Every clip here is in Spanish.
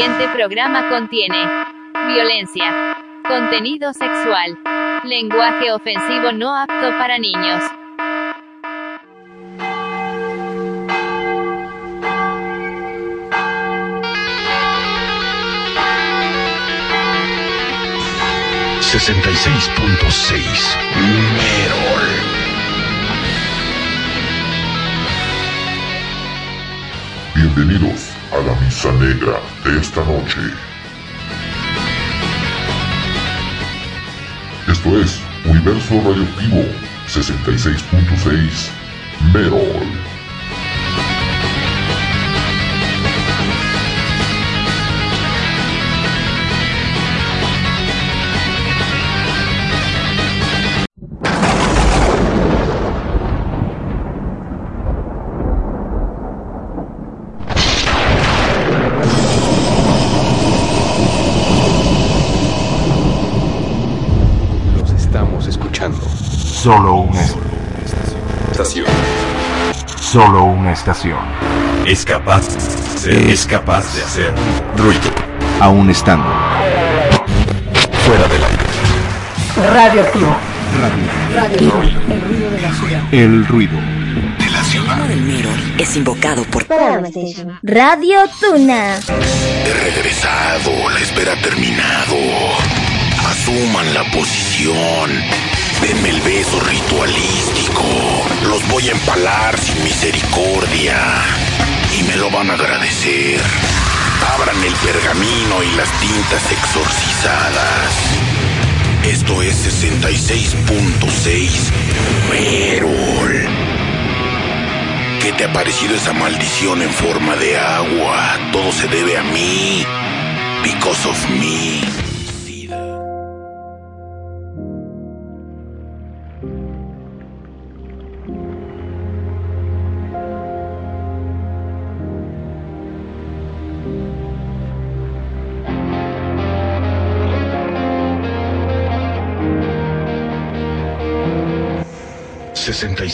siguiente programa contiene violencia, contenido sexual, lenguaje ofensivo no apto para niños. Sesenta y seis punto seis. Merol. Bienvenidos a la misa negra de esta noche. Esto es Universo Radioactivo 66.6 Merol. Solo una Estación. solo una estación. Es capaz, es capaz de hacer ruido. Aún estando Fuera del aire. Radioactivo. el ruido. De la ciudad. del Mirror es invocado por Radio Tuna. He regresado, la espera ha terminado. Asuman la posición. Denme el beso ritualístico. Los voy a empalar sin misericordia. Y me lo van a agradecer. Abran el pergamino y las tintas exorcizadas. Esto es 66.6 Merol. ¿Qué te ha parecido esa maldición en forma de agua? Todo se debe a mí. Because of me. Sesenta y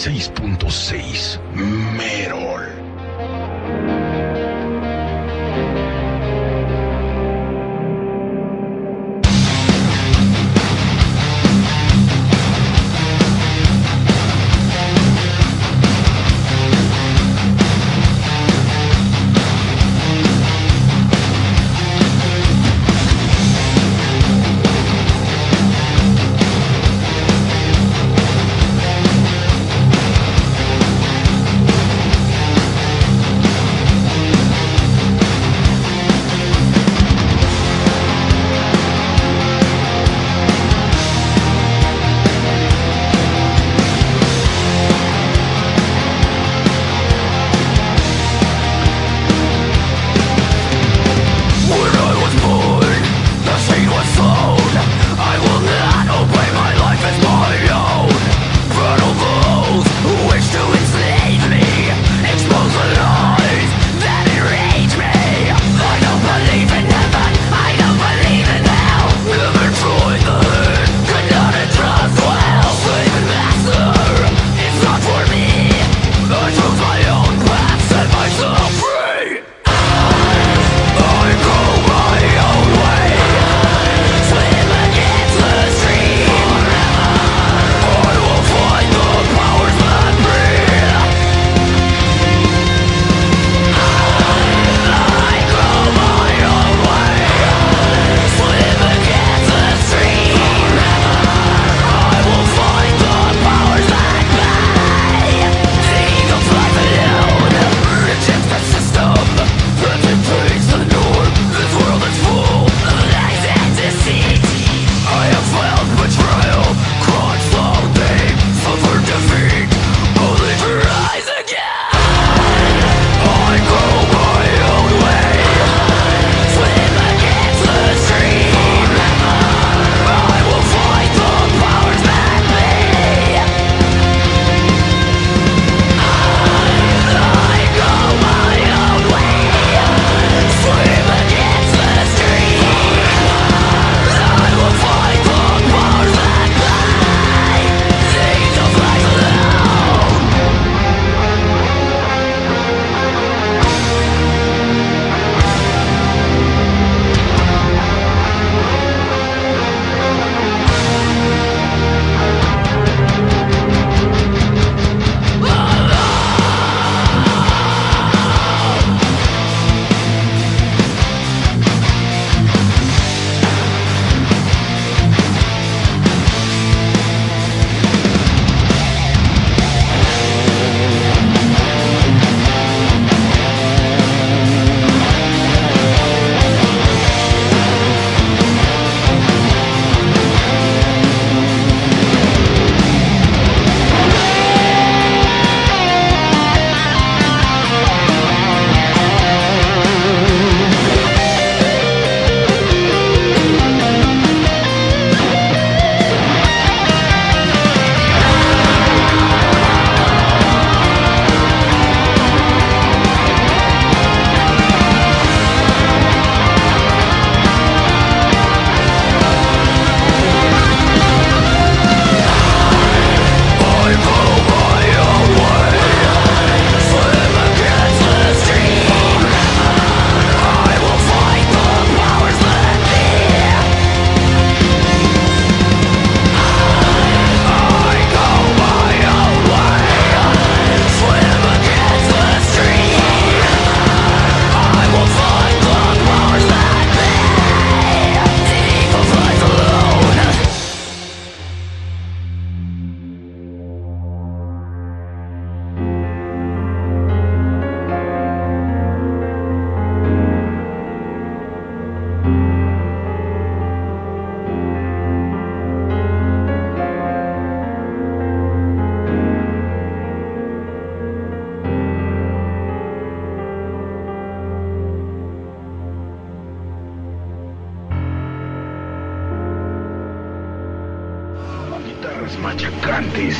guitarras machacantes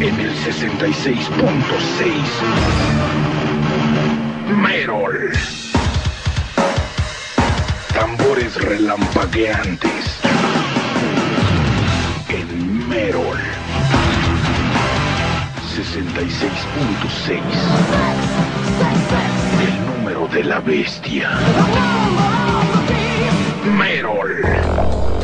en el 66.6. Merol. Tambores relampagueantes en Merol. 66.6. El número de la bestia. Merol.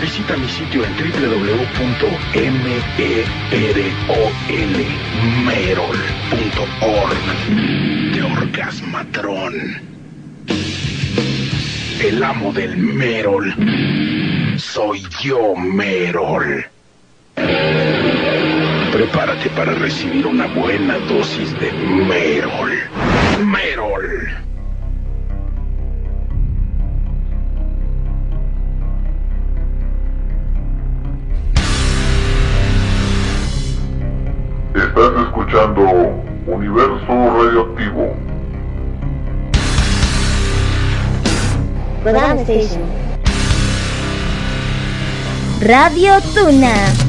visita mi sitio en www.merol.org de Orgasmatron. El amo del Merol. Soy yo, Merol. Prepárate para recibir una buena dosis de Merol. Merol. Estás escuchando Universo Radioactivo. Radio Tuna.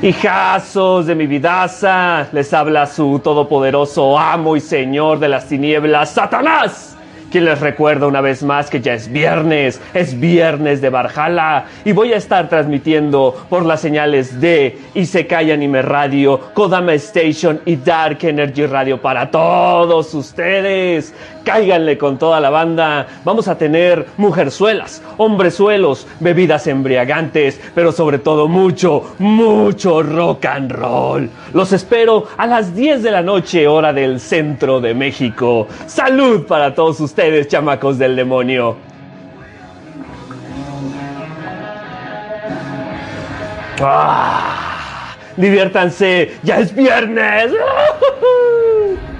Hijazos de mi vidaza, les habla su todopoderoso amo y señor de las tinieblas, Satanás, quien les recuerda una vez más que ya es viernes, es viernes de Barjala y voy a estar transmitiendo por las señales de Isekai Anime Radio, Kodama Station y Dark Energy Radio para todos ustedes. Cáiganle con toda la banda. Vamos a tener mujerzuelas, hombrezuelos, bebidas embriagantes, pero sobre todo mucho, mucho rock and roll. Los espero a las 10 de la noche, hora del centro de México. Salud para todos ustedes, chamacos del demonio. ¡Ah! Diviértanse, ya es viernes.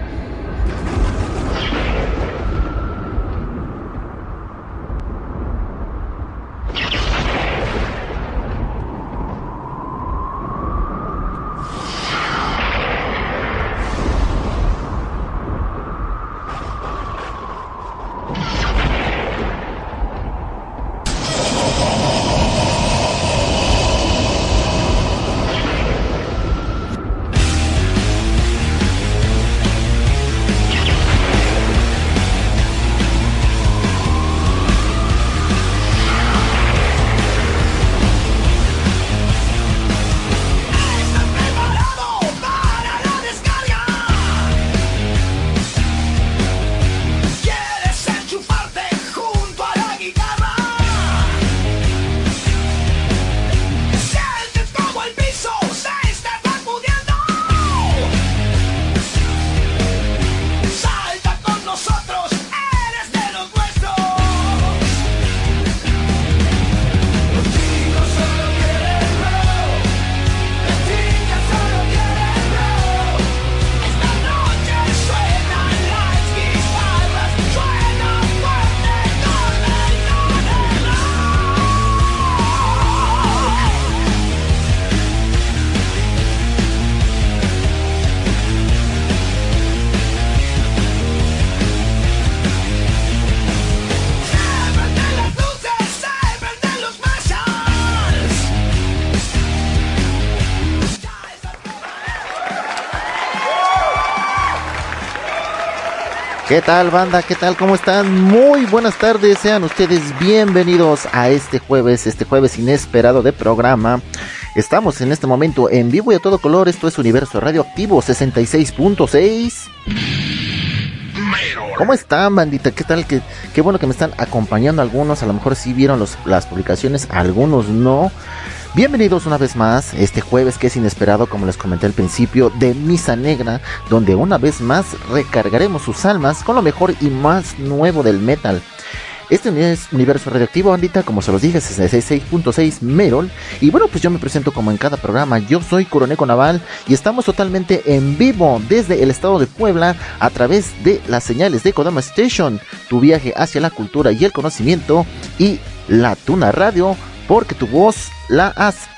¿Qué tal banda? ¿Qué tal? ¿Cómo están? Muy buenas tardes, sean ustedes bienvenidos a este jueves, este jueves inesperado de programa. Estamos en este momento en vivo y a todo color, esto es Universo Radioactivo 66.6. ¿Cómo están, bandita? ¿Qué tal? Qué, qué bueno que me están acompañando algunos. A lo mejor sí vieron los, las publicaciones, algunos no. Bienvenidos una vez más este jueves que es inesperado, como les comenté al principio, de Misa Negra, donde una vez más recargaremos sus almas con lo mejor y más nuevo del metal. Este es Universo Radioactivo, bandita, como se los dije, es 66.6 Merol. Y bueno, pues yo me presento como en cada programa. Yo soy Coroneco Naval y estamos totalmente en vivo desde el estado de Puebla a través de las señales de Kodama Station, tu viaje hacia la cultura y el conocimiento y la Tuna Radio, porque tu voz la hace.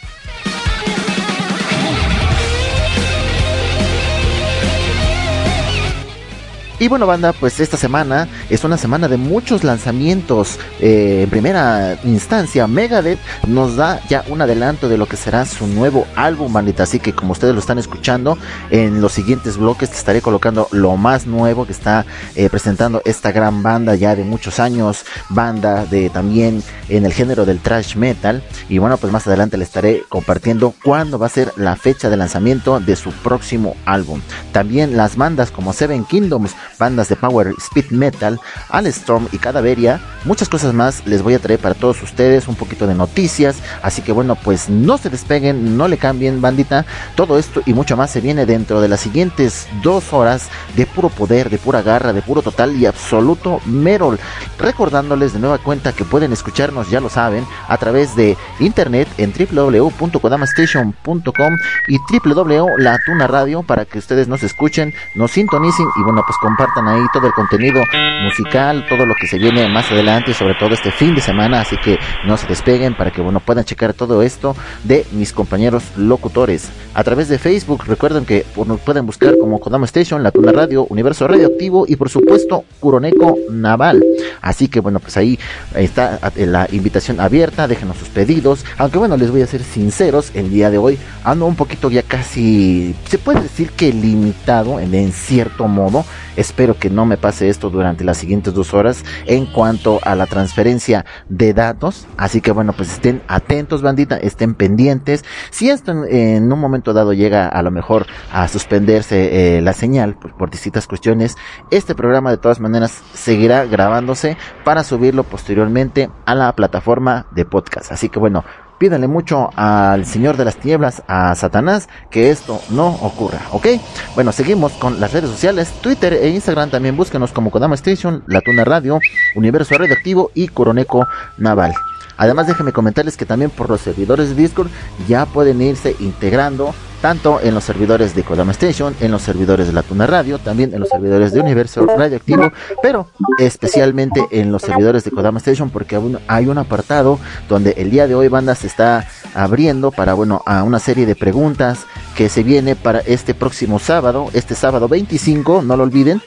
Y bueno, banda, pues esta semana es una semana de muchos lanzamientos. Eh, en primera instancia, Megadeth nos da ya un adelanto de lo que será su nuevo álbum, bandita. Así que como ustedes lo están escuchando, en los siguientes bloques te estaré colocando lo más nuevo que está eh, presentando esta gran banda ya de muchos años. Banda de también en el género del thrash metal. Y bueno, pues más adelante le estaré compartiendo cuándo va a ser la fecha de lanzamiento de su próximo álbum. También las bandas como Seven Kingdoms bandas de power speed metal, Storm y Cadaveria, muchas cosas más les voy a traer para todos ustedes, un poquito de noticias, así que bueno, pues no se despeguen, no le cambien bandita, todo esto y mucho más se viene dentro de las siguientes dos horas de puro poder, de pura garra, de puro total y absoluto Merol, recordándoles de nueva cuenta que pueden escucharnos, ya lo saben, a través de internet en www.kodamastation.com y www.latuna para que ustedes nos escuchen, nos sintonicen y bueno, pues compartan ahí todo el contenido musical, todo lo que se viene más adelante, sobre todo este fin de semana, así que no se despeguen para que bueno puedan checar todo esto de mis compañeros locutores. A través de Facebook, recuerden que nos pueden buscar como Kodama Station, La Tuna Radio, Universo Radioactivo y por supuesto Curoneco Naval. Así que bueno, pues ahí está la invitación abierta, déjenos sus pedidos, aunque bueno, les voy a ser sinceros, el día de hoy ando un poquito ya casi, se puede decir que limitado en, en cierto modo, Espero que no me pase esto durante las siguientes dos horas en cuanto a la transferencia de datos. Así que bueno, pues estén atentos, bandita, estén pendientes. Si esto en, un momento dado llega a lo mejor a suspenderse eh, la señal por, por distintas cuestiones, este programa de todas maneras seguirá grabándose para subirlo posteriormente a la plataforma de podcast. Así que bueno, pídanle mucho al Señor de las Tinieblas, a Satanás, que esto no ocurra, ¿ok? Bueno, seguimos con las redes sociales, Twitter e Instagram también búsquenos como Kodama Station, La Tuna Radio, Universo Radioactivo y Coroneco Naval. Además déjenme comentarles que también por los servidores de Discord ya pueden irse integrando tanto en los servidores de Kodama Station, en los servidores de la Tuna Radio, también en los servidores de Universo Radioactivo, pero especialmente en los servidores de Kodama Station porque aún hay un apartado donde el día de hoy banda se está abriendo para bueno a una serie de preguntas que se viene para este próximo sábado, este sábado 25, no lo olviden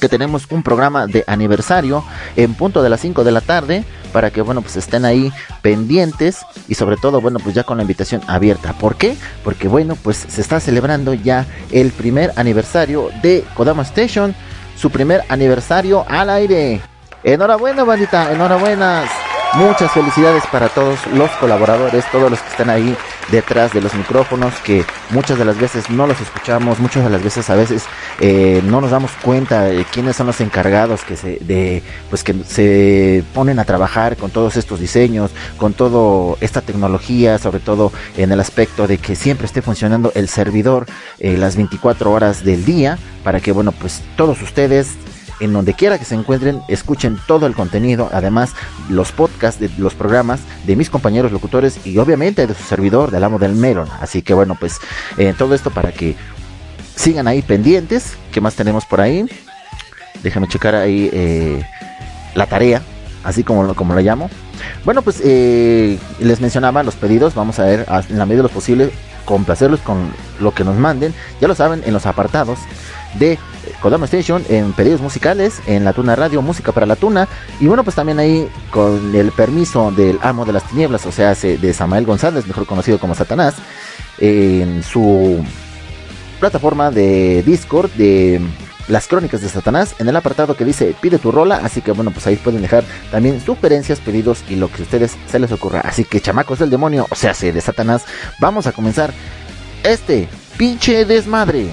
que tenemos un programa de aniversario en punto de las 5 de la tarde para que bueno pues estén ahí pendientes y sobre todo bueno pues ya con la invitación abierta. ¿Por qué? Porque bueno pues se está celebrando ya el primer aniversario de Kodama Station, su primer aniversario al aire. Enhorabuena bandita, enhorabuena. Muchas felicidades para todos los colaboradores, todos los que están ahí detrás de los micrófonos, que muchas de las veces no los escuchamos, muchas de las veces a veces eh, no nos damos cuenta de quiénes son los encargados que se, de, pues que se ponen a trabajar con todos estos diseños, con toda esta tecnología, sobre todo en el aspecto de que siempre esté funcionando el servidor eh, las 24 horas del día, para que bueno pues todos ustedes en donde quiera que se encuentren, escuchen todo el contenido, además los podcasts de los programas de mis compañeros locutores y obviamente de su servidor, del amo del Melon. Así que bueno, pues eh, todo esto para que sigan ahí pendientes. ¿Qué más tenemos por ahí? Déjame checar ahí eh, la tarea, así como, como la llamo. Bueno, pues eh, les mencionaba los pedidos. Vamos a ver en la medida de lo posible complacerlos con lo que nos manden. Ya lo saben, en los apartados de Kodama Station en pedidos musicales, en la Tuna Radio, música para la Tuna. Y bueno, pues también ahí con el permiso del amo de las tinieblas, o sea, de Samael González, mejor conocido como Satanás, en su plataforma de Discord de las crónicas de Satanás en el apartado que dice pide tu rola. Así que bueno, pues ahí pueden dejar también sugerencias, pedidos y lo que a ustedes se les ocurra. Así que chamacos del demonio, o sea, de Satanás, vamos a comenzar este pinche desmadre.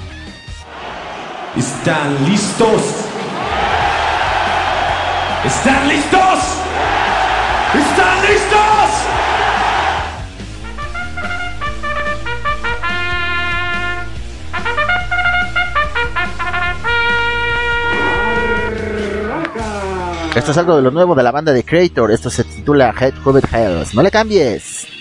¿Están listos? ¿Están listos? ¿Están listos? Esto es algo de lo nuevo de la banda de Creator. Esto se titula Head Covered Hells. No le cambies.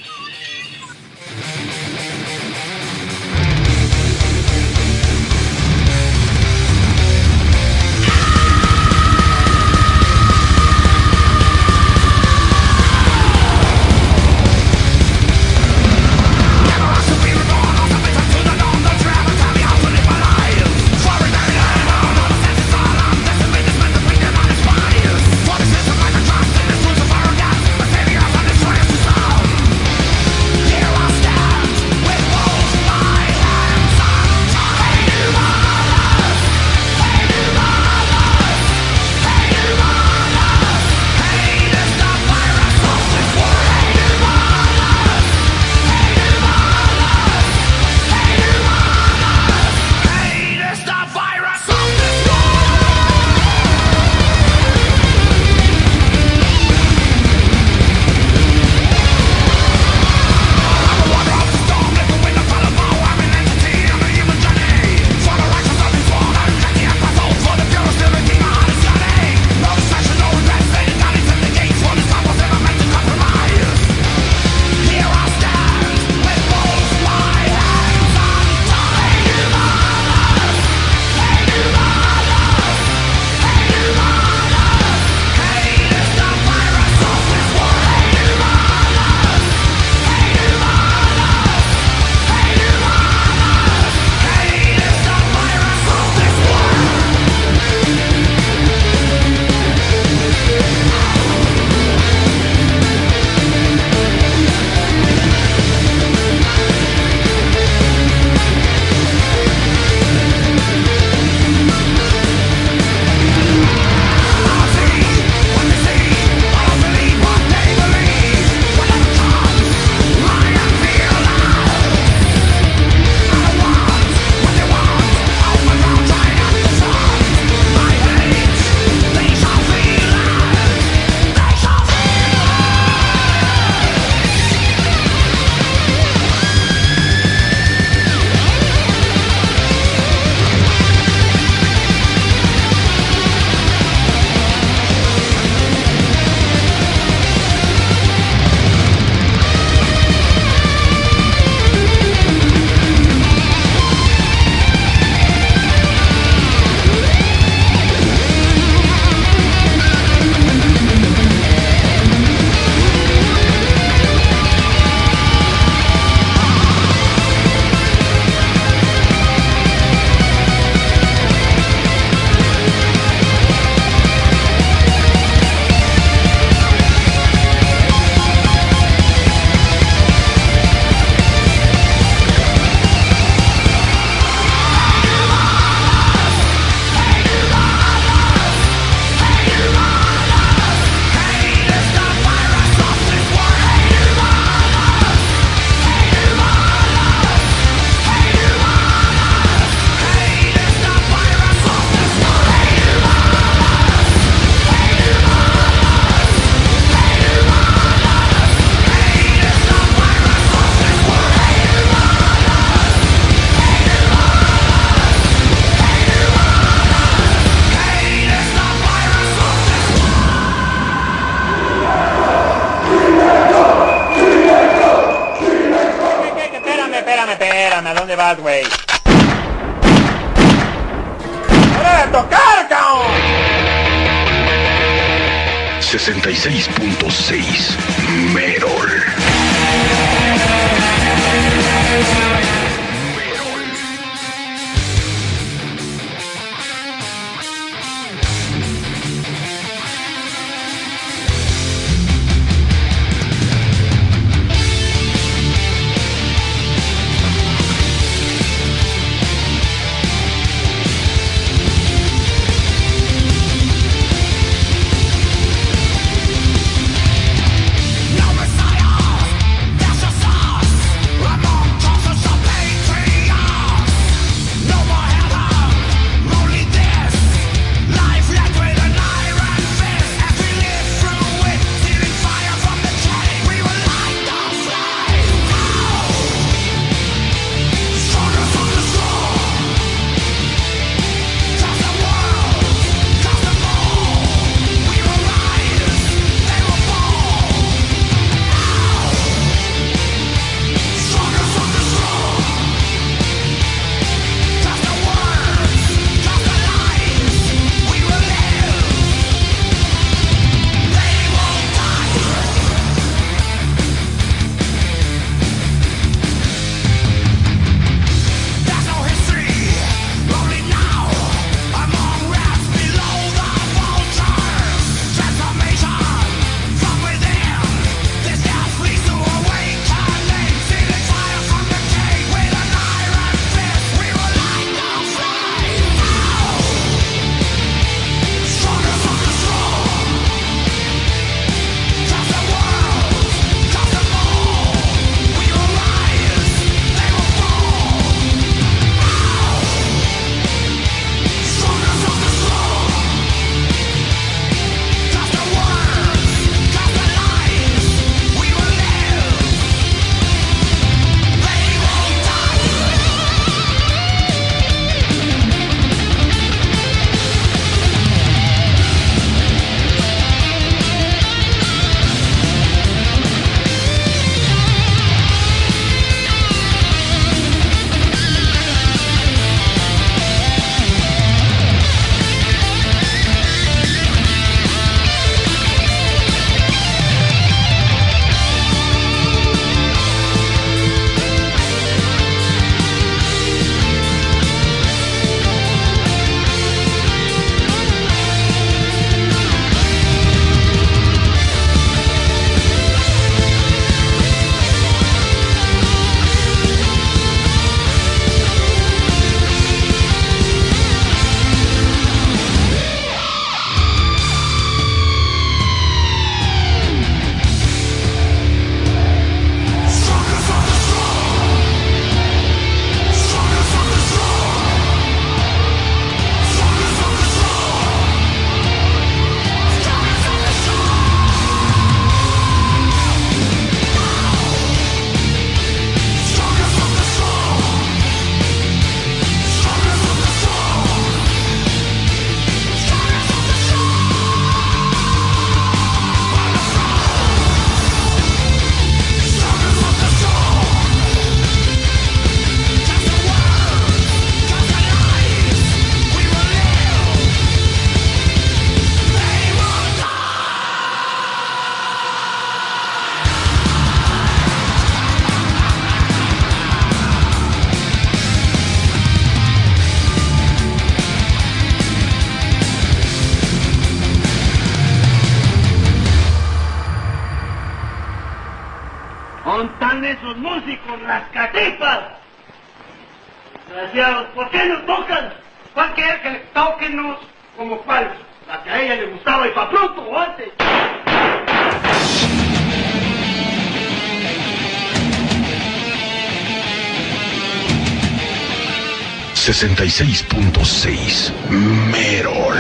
66.6 Merol.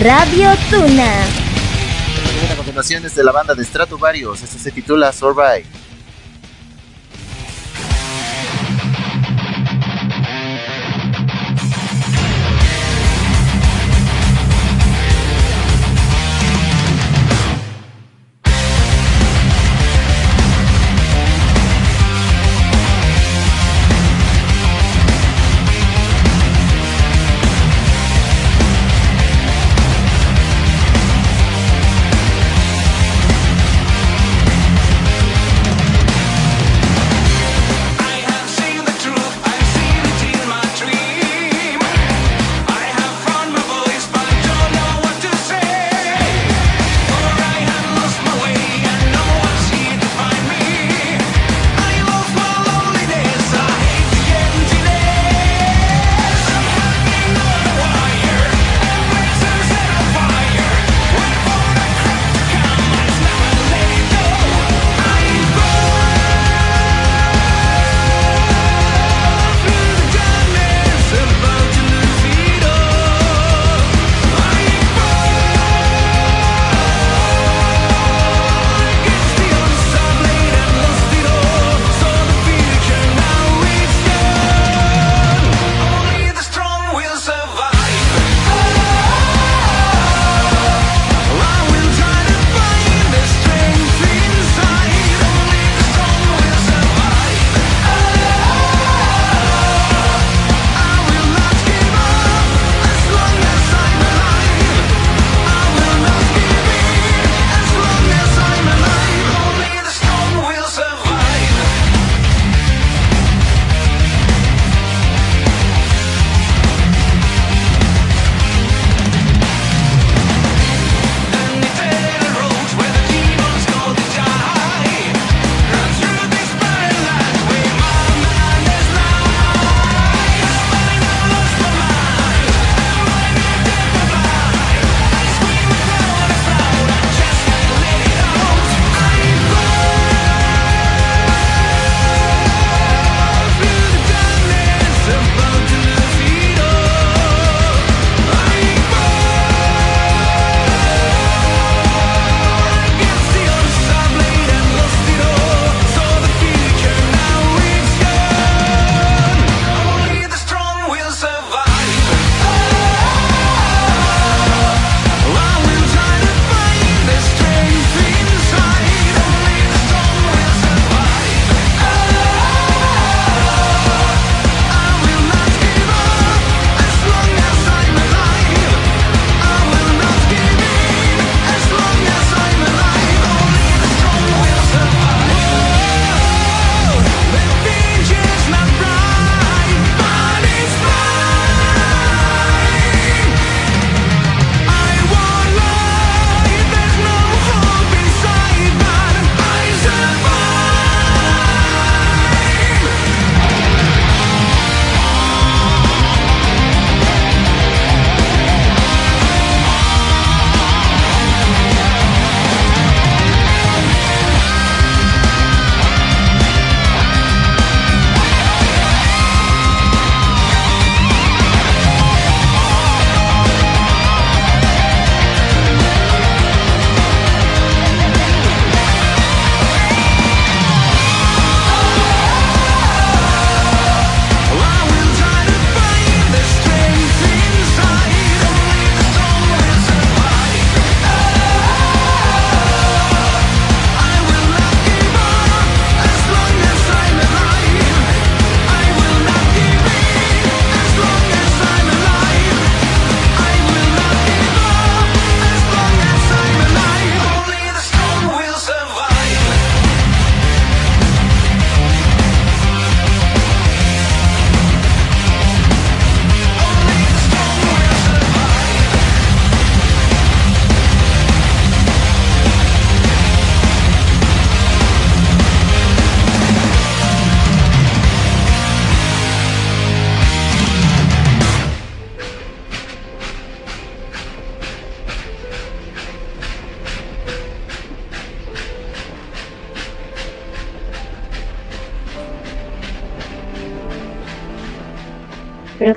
Radio Tuna. A continuación es de la banda de Stratovarius. Este se titula Survive.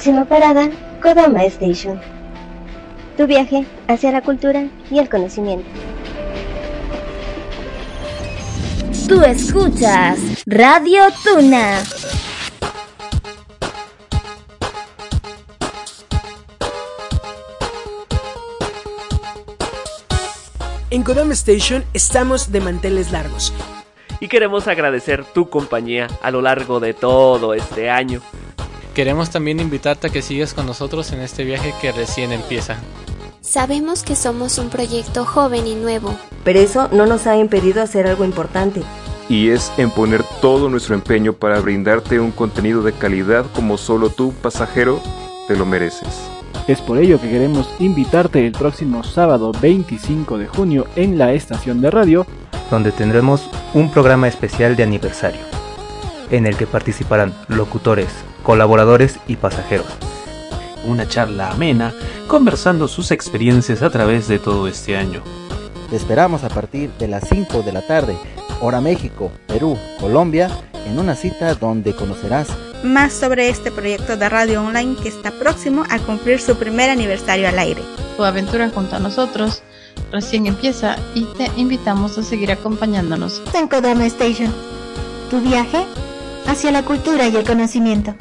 Próxima parada, Kodama Station. Tu viaje hacia la cultura y el conocimiento. Tú escuchas Radio Tuna. En Kodama Station estamos de manteles largos. Y queremos agradecer tu compañía a lo largo de todo este año. Queremos también invitarte a que sigas con nosotros en este viaje que recién empieza. Sabemos que somos un proyecto joven y nuevo. Pero eso no nos ha impedido hacer algo importante. Y es en poner todo nuestro empeño para brindarte un contenido de calidad como solo tú, pasajero, te lo mereces. Es por ello que queremos invitarte el próximo sábado 25 de junio en la estación de radio, donde tendremos un programa especial de aniversario, en el que participarán locutores, colaboradores y pasajeros. Una charla amena, conversando sus experiencias a través de todo este año. Te esperamos a partir de las 5 de la tarde, hora México, Perú, Colombia, en una cita donde conocerás más sobre este proyecto de radio online que está próximo a cumplir su primer aniversario al aire. Tu aventura junto a nosotros recién empieza y te invitamos a seguir acompañándonos en Kodama Station. Tu viaje hacia la cultura y el conocimiento.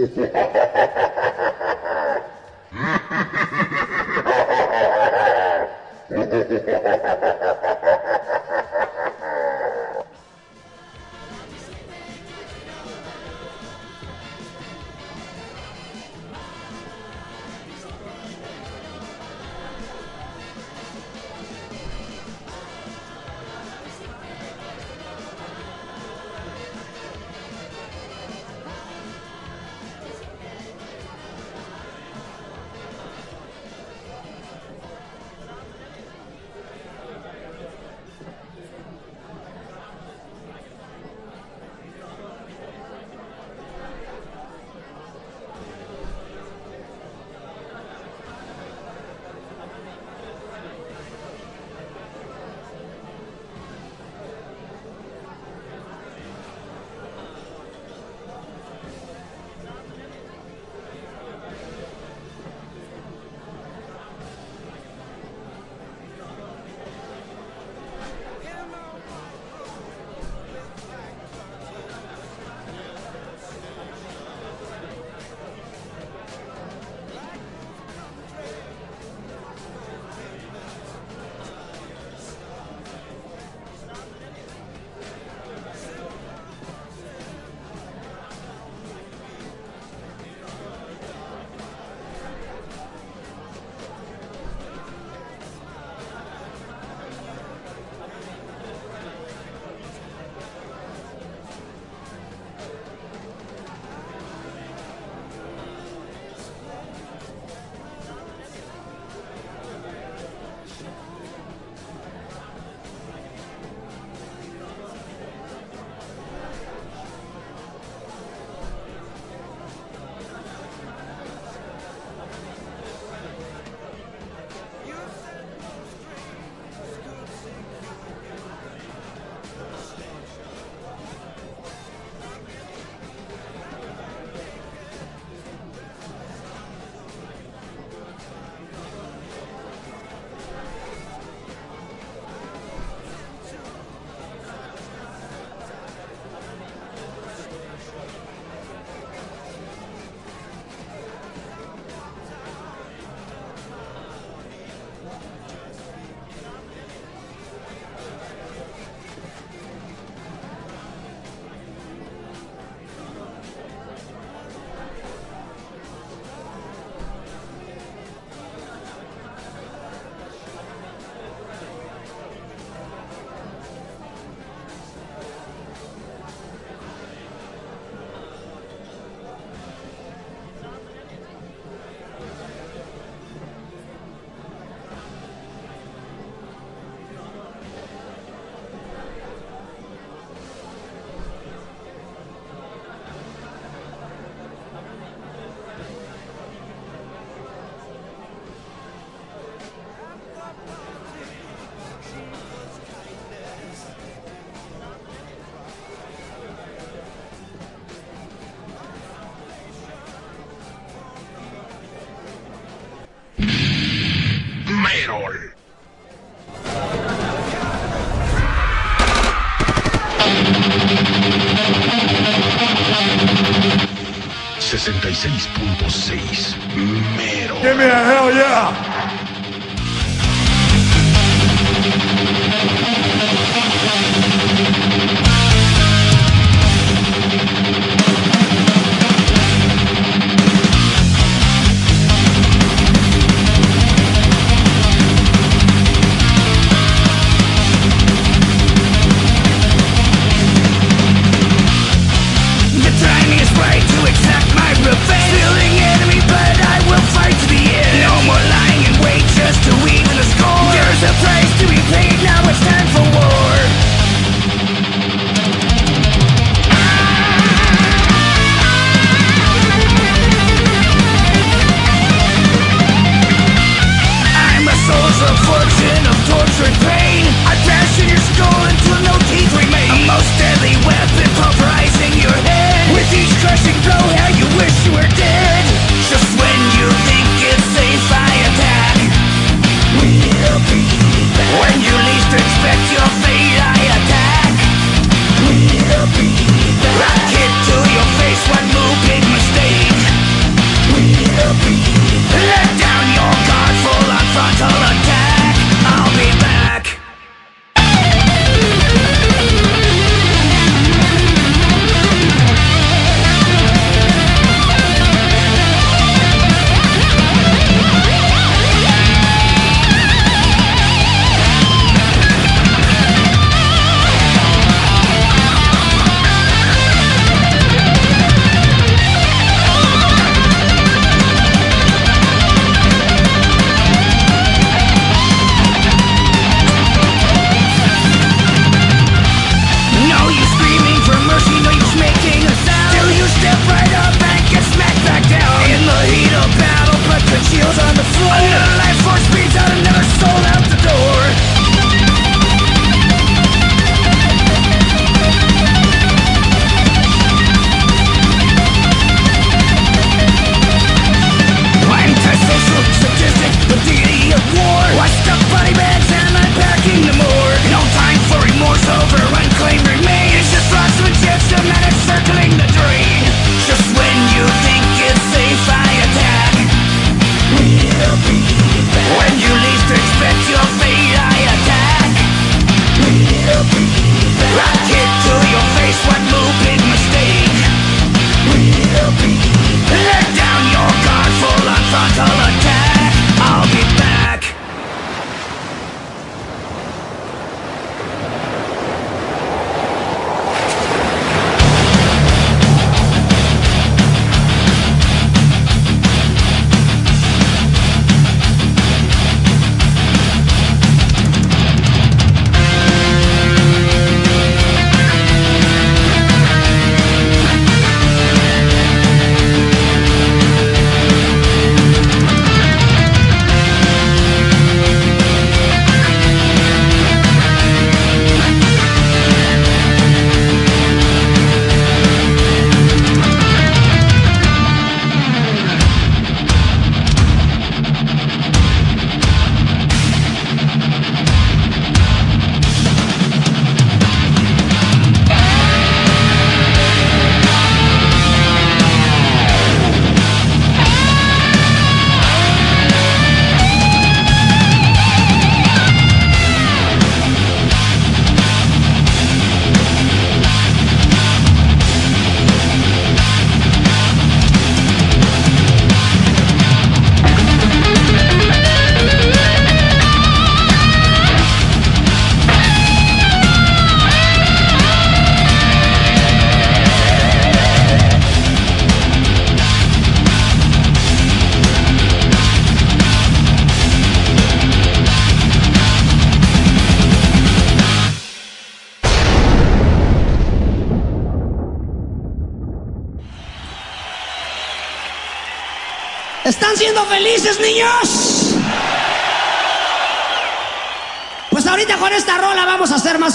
Ha ha ha ha ha! 96.6. Mero. Give me a hell yeah.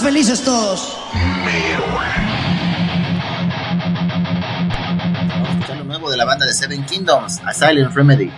felices todos. Vamos a Escuchar lo nuevo de la banda de Seven Kingdoms, Asylum Remedy.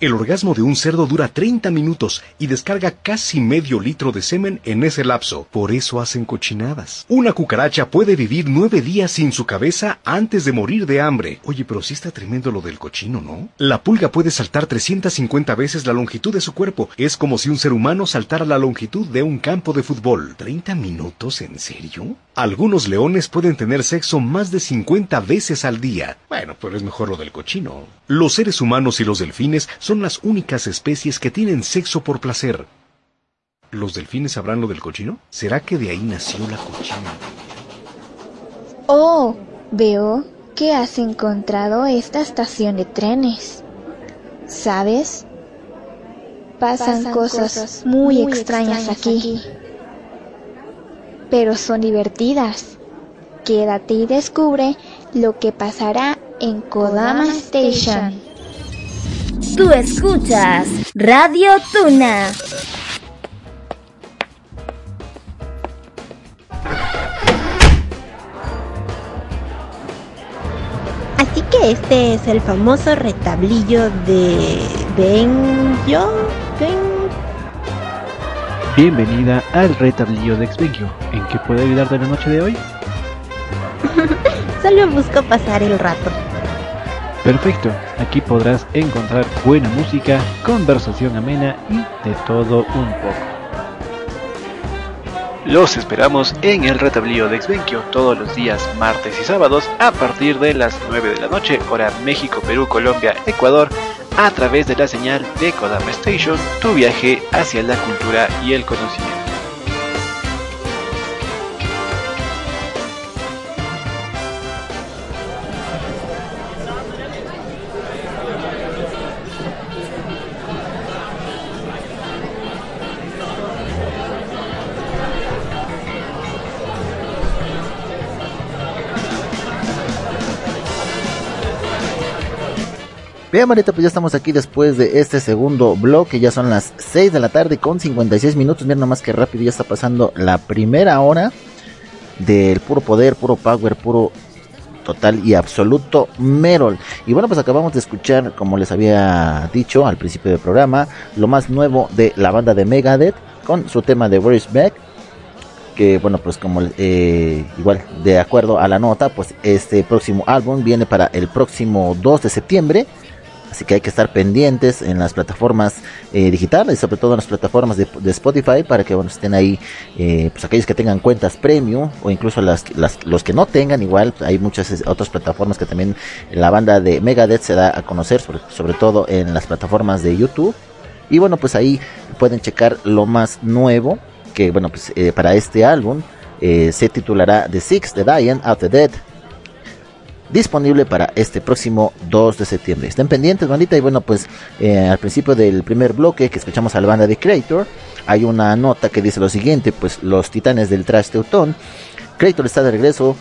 El orgasmo de un cerdo dura 30 minutos y descarga casi medio litro de semen en ese lapso. Por eso hacen cochinadas. Una cucaracha puede vivir nueve días sin su cabeza antes de morir de hambre. Oye, pero sí está tremendo lo del cochino, ¿no? La pulga puede saltar 350 veces la longitud de su cuerpo. Es como si un ser humano saltara la longitud de un campo de fútbol. ¿30 minutos? ¿En serio? Algunos leones pueden tener sexo más de 50 veces al día. Bueno, pero es mejor lo del cochino. Los seres humanos y los delfines son las únicas especies que tienen sexo por placer. ¿Los delfines sabrán lo del cochino? ¿Será que de ahí nació la cochina? Oh, veo que has encontrado esta estación de trenes. ¿Sabes? Pasan, Pasan cosas, cosas muy, muy extrañas, extrañas aquí. Pero son divertidas. Quédate y descubre lo que pasará en Kodama Kodama Station. Tú escuchas Radio Tuna. Así que este es el famoso retablillo de Benjo. Ben... Bienvenida al retablillo de Exvenio. ¿En qué puedo ayudarte la noche de hoy? Solo busco pasar el rato. Perfecto, aquí podrás encontrar buena música, conversación amena y de todo un poco. Los esperamos en el retablillo de Exvenquio todos los días martes y sábados a partir de las 9 de la noche, hora México, Perú, Colombia, Ecuador, a través de la señal de Kodama Station, tu viaje hacia la cultura y el conocimiento. Bien, Marita, pues ya estamos aquí después de este segundo bloque. Ya son las 6 de la tarde con 56 minutos. Mira nomás que rápido ya está pasando la primera hora del puro poder, puro power, puro total y absoluto Merol. Y bueno, pues acabamos de escuchar, como les había dicho al principio del programa, lo más nuevo de la banda de Megadeth con su tema de Boris Beck. Que bueno, pues como eh, igual de acuerdo a la nota, pues este próximo álbum viene para el próximo 2 de septiembre. Así que hay que estar pendientes en las plataformas eh, digitales, sobre todo en las plataformas de, Spotify, para que bueno, estén ahí, eh, pues aquellos que tengan cuentas premium o incluso las, las, los que no tengan, igual hay muchas otras plataformas que también la banda de Megadeth se da a conocer, sobre, sobre todo en las plataformas de YouTube. Y bueno, pues ahí pueden checar lo más nuevo, que bueno, pues eh, para este álbum eh, se titulará The Six, The Dying, Out the Dead, disponible para este próximo 2 de septiembre. Estén pendientes, bandita. Y bueno, pues eh, al principio del primer bloque que escuchamos a la banda de Creator, hay una nota que dice lo siguiente: pues los titanes del trash teutón. Creator está de regreso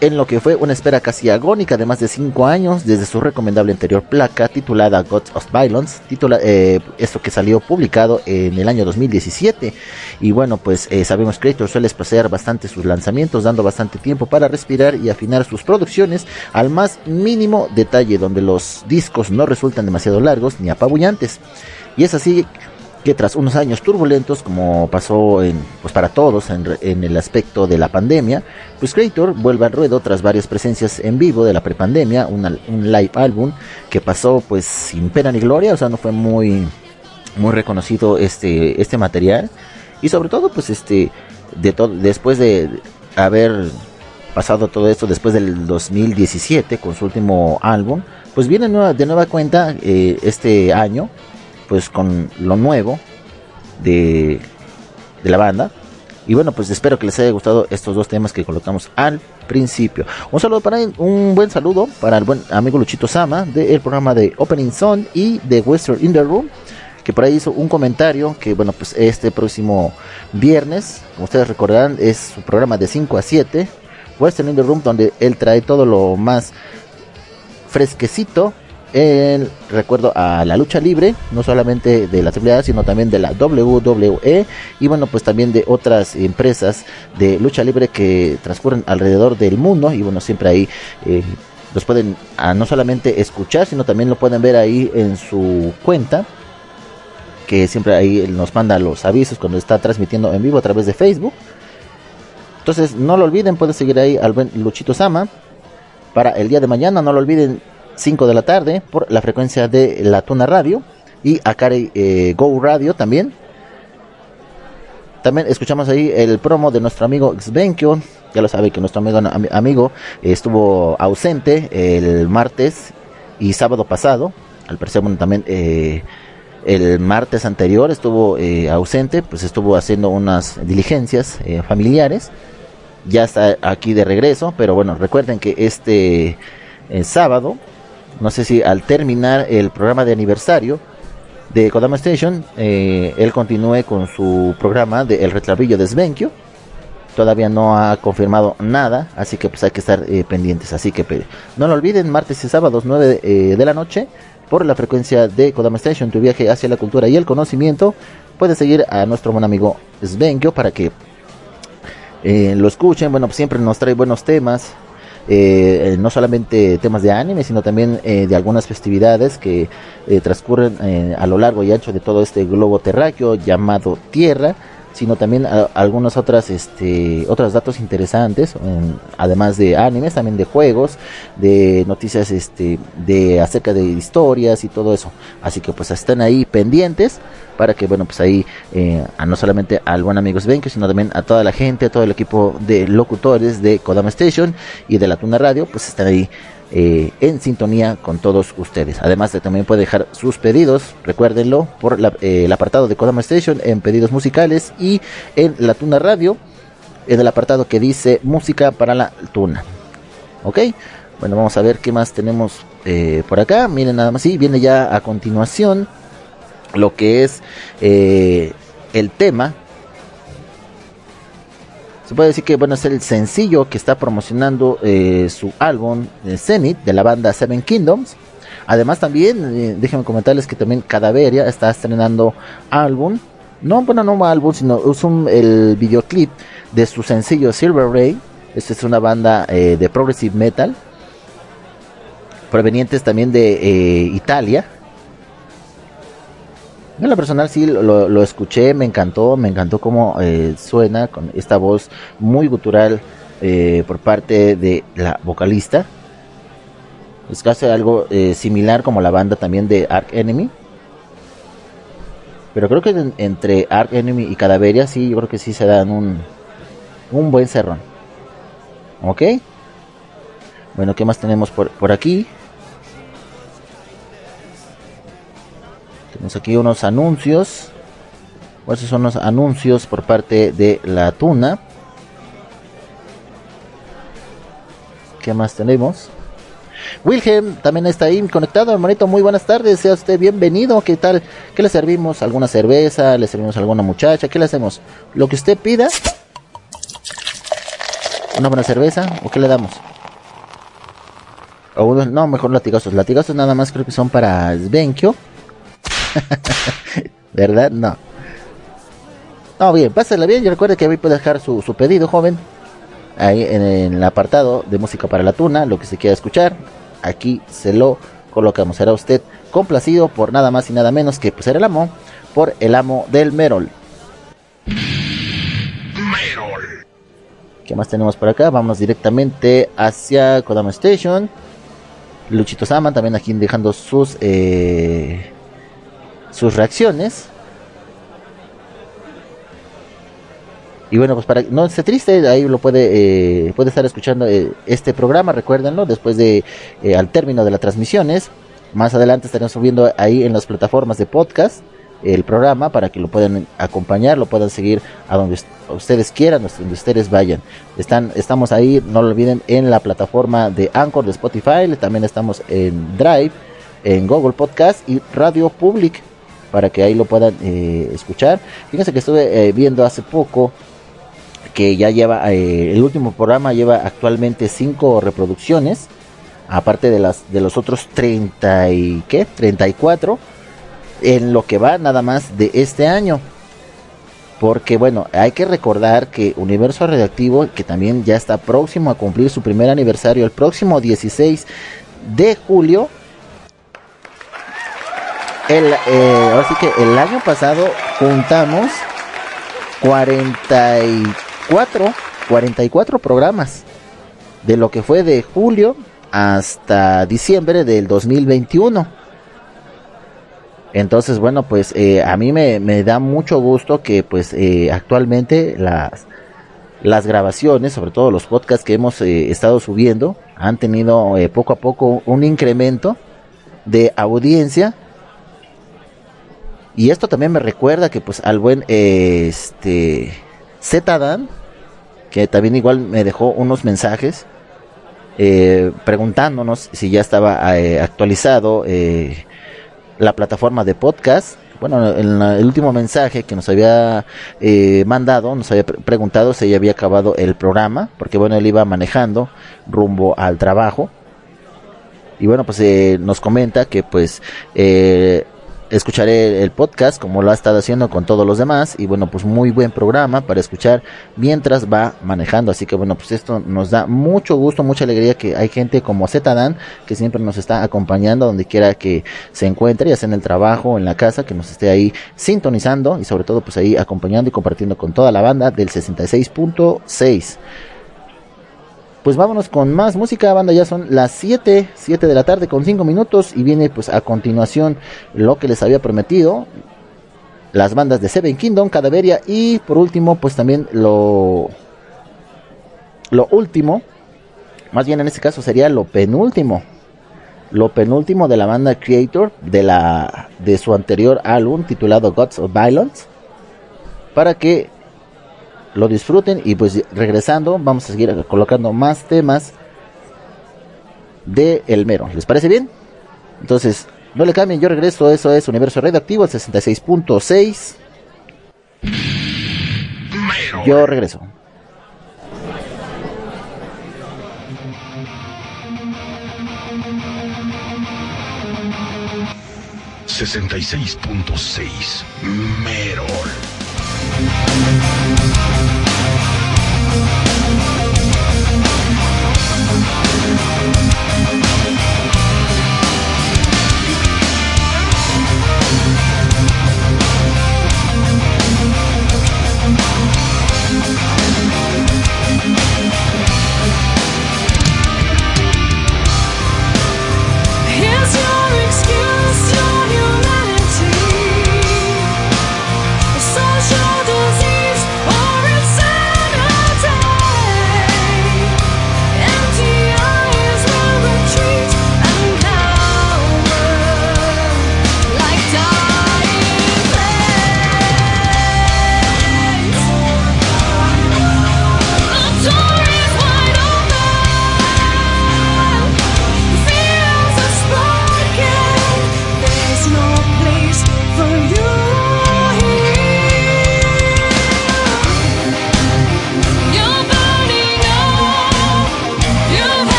en lo que fue una espera casi agónica de más de 5 años desde su recomendable anterior placa titulada Gods of Violence, titula, eh, esto que salió publicado en el año 2017. Y bueno, pues eh, sabemos que Creator suele espaciar bastante sus lanzamientos, dando bastante tiempo para respirar y afinar sus producciones al más mínimo detalle, donde los discos no resultan demasiado largos ni apabullantes. Y es así que tras unos años turbulentos, como pasó en, pues para todos en, en el aspecto de la pandemia, pues Creator vuelve al ruedo tras varias presencias en vivo de la prepandemia, una- un live álbum que pasó pues sin pena ni gloria, o sea, no fue muy, muy reconocido este, este material. Y sobre todo, pues este, de todo, después de haber pasado todo esto después del 2017 con su último álbum, pues viene de nueva cuenta eh, este año, pues con lo nuevo de, de la banda. Y bueno, pues espero que les haya gustado estos dos temas que colocamos al principio. Un saludo para él, un buen saludo para el buen amigo Luchito Sama del programa de Opening Zone y de Western in the Room, que por ahí hizo un comentario que bueno, pues este próximo viernes, como ustedes recordarán, es su programa de 5 a 7, Western in the Room, donde él trae todo lo más fresquecito en recuerdo a la lucha libre, no solamente de la AAA, sino también de la WWE y bueno, pues también de otras empresas de lucha libre que transcurren alrededor del mundo y bueno, siempre ahí eh, los pueden ah, no solamente escuchar, sino también lo pueden ver ahí en su cuenta que siempre ahí nos manda los avisos cuando está transmitiendo en vivo a través de Facebook. Entonces, no lo olviden, pueden seguir ahí al buen Luchito Sama para el día de mañana, no lo olviden 5 de la tarde por la frecuencia de la Tuna Radio y Akari eh, Go Radio también. También escuchamos ahí el promo de nuestro amigo Xbenkyo. Ya lo sabe que nuestro amigo, am- amigo estuvo ausente el martes y sábado pasado. Al parecer, bueno, también eh, el martes anterior estuvo eh, ausente, pues estuvo haciendo unas diligencias familiares. Ya está aquí de regreso, pero bueno, recuerden que este sábado, no sé si al terminar el programa de aniversario de Kodama Station, eh, él continúe con su programa de El Retrabillo de Svenkio. Todavía no ha confirmado nada, así que pues hay que estar eh, pendientes. Así que no lo olviden, martes y sábados 9 eh, de la noche, por la frecuencia de Kodama Station, tu viaje hacia la cultura y el conocimiento. Puedes seguir a nuestro buen amigo Svenkio para que lo escuchen. Bueno, pues siempre nos trae buenos temas. Eh, eh, no solamente temas de anime, sino también eh, de algunas festividades que transcurren a lo largo y ancho de todo este globo terráqueo llamado Tierra, sino también a- algunos otras, este, otros datos interesantes, además de animes, también de juegos, de noticias este, de acerca de historias y todo eso. Así que pues estén ahí pendientes para que bueno pues ahí eh, a no solamente al buen amigo Svenke sino también a toda la gente a todo el equipo de locutores de Kodama Station y de la Tuna Radio pues están ahí eh, en sintonía con todos ustedes. Además de también puede dejar sus pedidos recuérdenlo por eh, el apartado de Kodama Station en pedidos musicales y en la Tuna Radio en el apartado que dice música para la Tuna. Ok bueno vamos a ver qué más tenemos eh, por acá. Miren nada más sí viene ya a continuación lo que es el tema. Se puede decir que bueno es el sencillo que está promocionando eh, su álbum eh, Zenith de la banda Seven Kingdoms. Además también, eh, déjenme comentarles que también Cadaveria está estrenando álbum. No, bueno, no álbum, sino es un, el videoclip de su sencillo Silver Ray. Esta es una banda de progressive metal. Provenientes también de Italia. En lo personal sí lo, lo escuché, me encantó, me encantó cómo eh, suena con esta voz muy gutural eh, por parte de la vocalista. Es casi algo eh, similar como la banda también de Ark Enemy. Pero creo que en- entre Ark Enemy y Cadaveria sí, yo creo que sí se dan un, un buen cerrón. ¿Ok? Bueno, ¿qué más tenemos por, por aquí? Tenemos aquí unos anuncios. Esos son los anuncios por parte de la tuna. ¿Qué más tenemos? Wilhelm también está ahí conectado, hermanito. Muy buenas tardes, sea usted bienvenido. ¿Qué tal? ¿Qué le servimos? ¿Alguna cerveza? ¿Le servimos a alguna muchacha? ¿Qué le hacemos? Lo que usted pida. ¿Una buena cerveza? ¿O qué le damos? O uno- no, mejor latigazos. Latigazos nada más creo que son para Svenkio. ¿Verdad? No. No, bien, pásela bien y recuerde que ahí puede dejar su, su pedido, joven. Ahí en el apartado de música para la tuna, lo que se quiera escuchar. Aquí se lo colocamos. Será usted complacido por nada más y nada menos que pues, ser el amo, por el amo del Merol. ¿Qué más tenemos por acá? Vamos directamente hacia Kodama Station. Luchito Sama también aquí dejando sus eh, sus reacciones. Y bueno, pues para no esté triste, ahí lo puede eh, puede estar escuchando eh, este programa, recuérdenlo, después de eh, al término de las transmisiones. Más adelante estaremos subiendo ahí en las plataformas de podcast el programa para que lo puedan acompañar, lo puedan seguir a donde us- ustedes quieran, donde ustedes vayan. Están, estamos ahí, no lo olviden, en la plataforma de Anchor de Spotify, también estamos en Drive, en Google Podcast y Radio Public para que ahí lo puedan eh, escuchar. Fíjense que estuve eh, viendo hace poco que ya lleva, eh, el último programa lleva actualmente 5 reproducciones, aparte de las de los otros 30 y qué, 34 en lo que va nada más de este año. Porque bueno, hay que recordar que Universo Radioactivo, que también ya está próximo a cumplir su primer aniversario el próximo 16 de julio. El, eh, ahora sí que el año pasado juntamos 44, 44 programas de lo que fue de julio hasta diciembre del 2021. Entonces, bueno, pues eh, a mí me, me da mucho gusto que pues eh, actualmente las, las grabaciones, sobre todo los podcasts que hemos eh, estado subiendo, han tenido poco a poco un incremento de audiencia. Y esto también me recuerda que pues al buen este Zdan, que también igual me dejó unos mensajes eh, preguntándonos si ya estaba eh, actualizado eh, la plataforma de podcast. Bueno, en el último mensaje que nos había eh, mandado, nos había pre- preguntado si ya había acabado el programa, porque bueno, él iba manejando rumbo al trabajo. Y bueno, pues eh, nos comenta que pues escucharé el podcast como lo ha estado haciendo con todos los demás. Y bueno, pues muy buen programa para escuchar mientras va manejando. Así que bueno, pues esto nos da mucho gusto, mucha alegría que hay gente como Zdan que siempre nos está acompañando donde quiera que se encuentre, ya sea en el trabajo, en la casa, que nos esté ahí sintonizando y sobre todo pues ahí acompañando y compartiendo con toda la banda del 66.6. Pues vámonos con más música, banda, ya son las 7, 7 de la tarde con 5 minutos y viene pues a continuación lo que les había prometido, las bandas de Seven Kingdom, Cadaveria y por último pues también lo lo último, más bien en este caso sería lo penúltimo, lo penúltimo de la banda Creator de la de su anterior álbum titulado Gods of Violence para que lo disfruten y pues regresando vamos a seguir colocando más temas de El Mero. ¿Les parece bien? Entonces, no le cambien, yo regreso, eso es Universo Radioactivo, el 66.6. Yo regreso. ...66.6... ...Merol...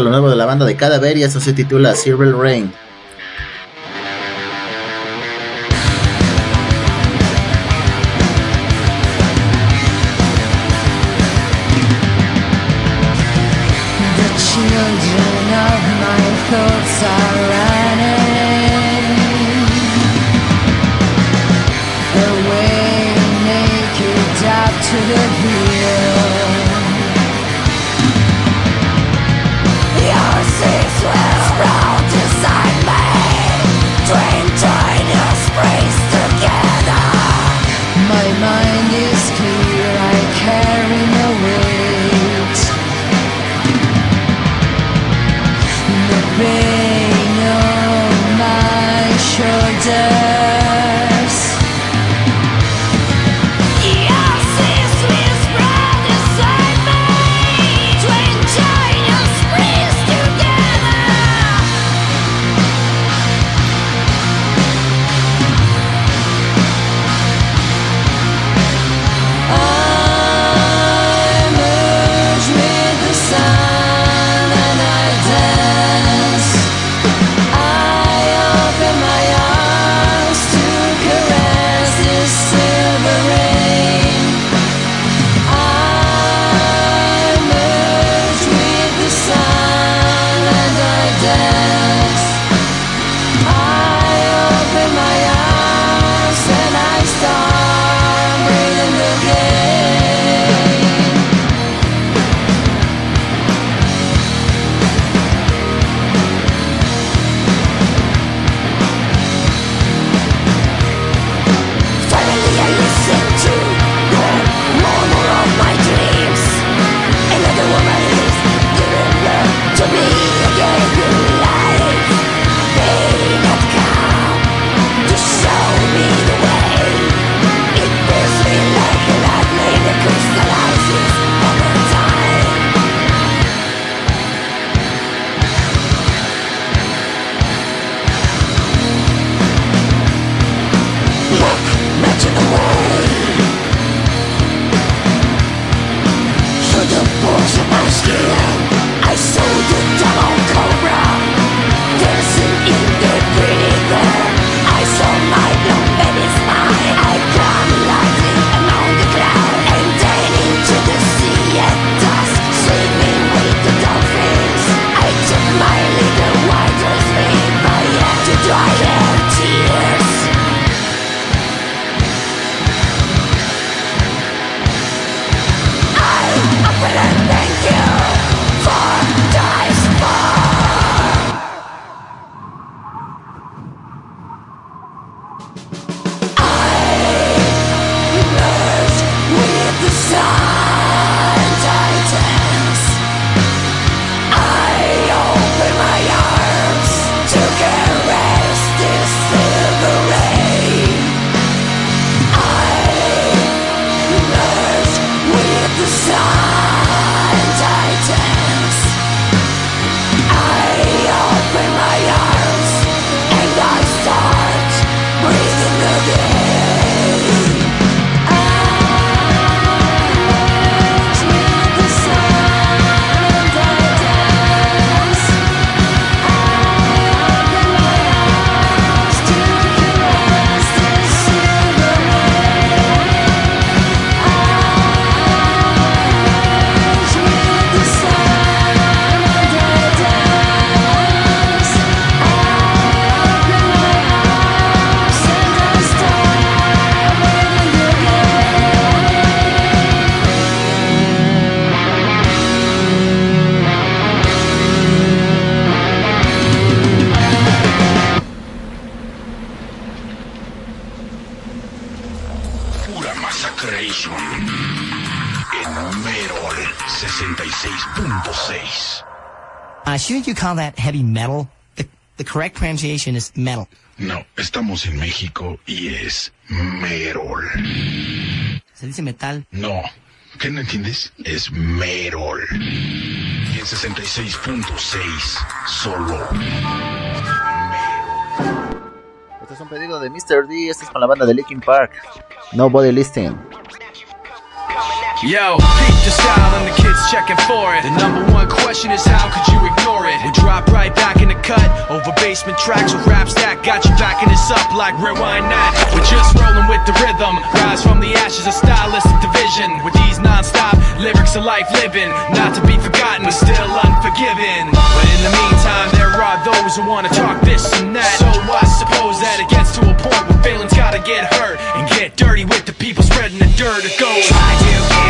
a lo nuevo de la banda de Cadaver y eso se titula Silver Rain. You call that heavy metal? The, the correct pronunciation is metal. No, estamos en México y es Merol. Se dice metal. No, ¿qué no entiendes? Es Merol. Y en 66.6 solo. Este es un pedido de Mr. D. Este es con la banda de Linkin Park. Nobody Listen. Yo, peep the style and the kids checking for it. The number one question is how could you ignore it? We drop right back in the cut over basement tracks with raps that got you backing us up like rewind that. We're just rolling with the rhythm, rise from the ashes of stylistic division. With these non-stop lyrics of life living, not to be forgotten but still unforgiven. But in the meantime, there are those who wanna talk this and that. So I suppose that it gets to a point where feelings gotta get hurt and get dirty with the people spreading the dirt. It goes. Try to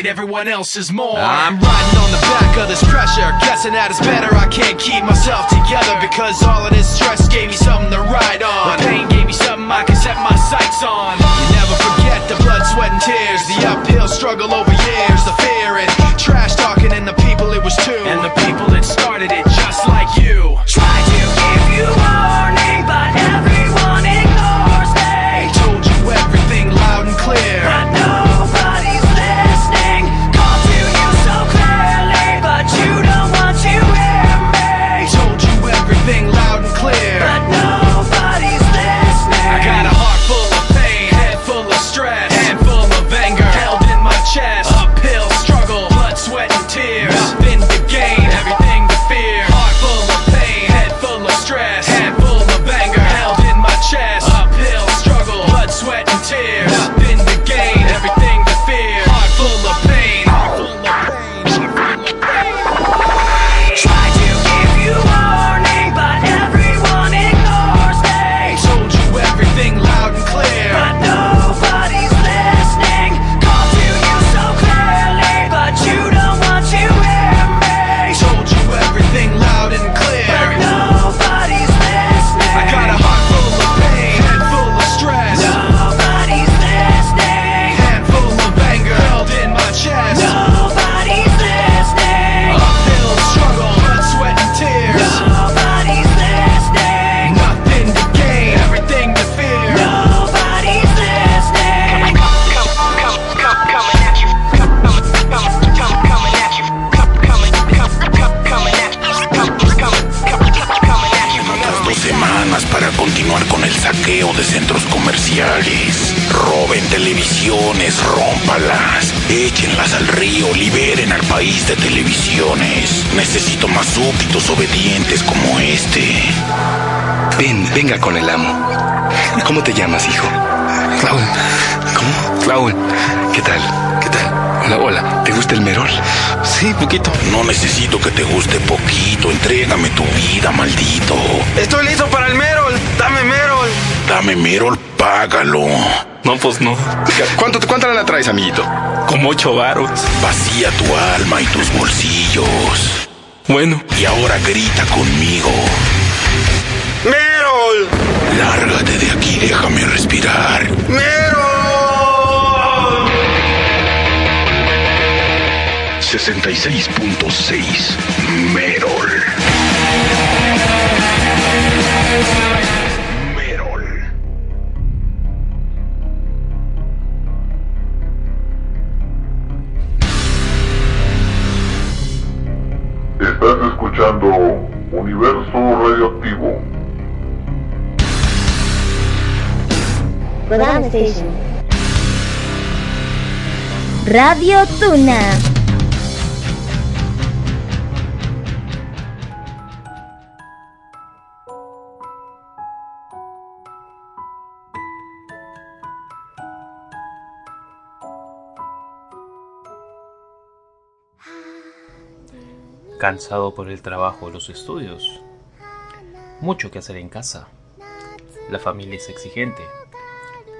rhymes, but hate everyone else's more. I'm riding on the back of this pressure, guessing that it's better. I can't keep myself together because all of this stress gave me something to ride on. The pain gave me something I can set my sights on. You never forget the blood, sweat, and tears, the uphill struggle over years, the fear and trash talking, and the people it was to, and the people that started it just like Necesito más súbditos obedientes como este. Ven, venga con el amo. ¿Cómo te llamas, hijo? Clauel. ¿Cómo? Clauel. ¿Qué tal? ¿Qué tal? Hola, hola. ¿Te gusta el merol? Sí, poquito. No necesito que te guste poquito. Entrégame tu vida, maldito. Estoy listo para el merol. Dame merol. Dame Merol, págalo. No, pues no. ¿Cuánto, ¿Cuánto la traes, amiguito? Como ocho varos. Vacía tu alma y tus bolsillos. Bueno. Y ahora grita conmigo. ¡Merol! Lárgate de aquí, déjame respirar. ¡Merol! 66.6 Merol. Radio Tuna. ¿Cansado por el trabajo los estudios? Mucho que hacer en casa. La familia es exigente.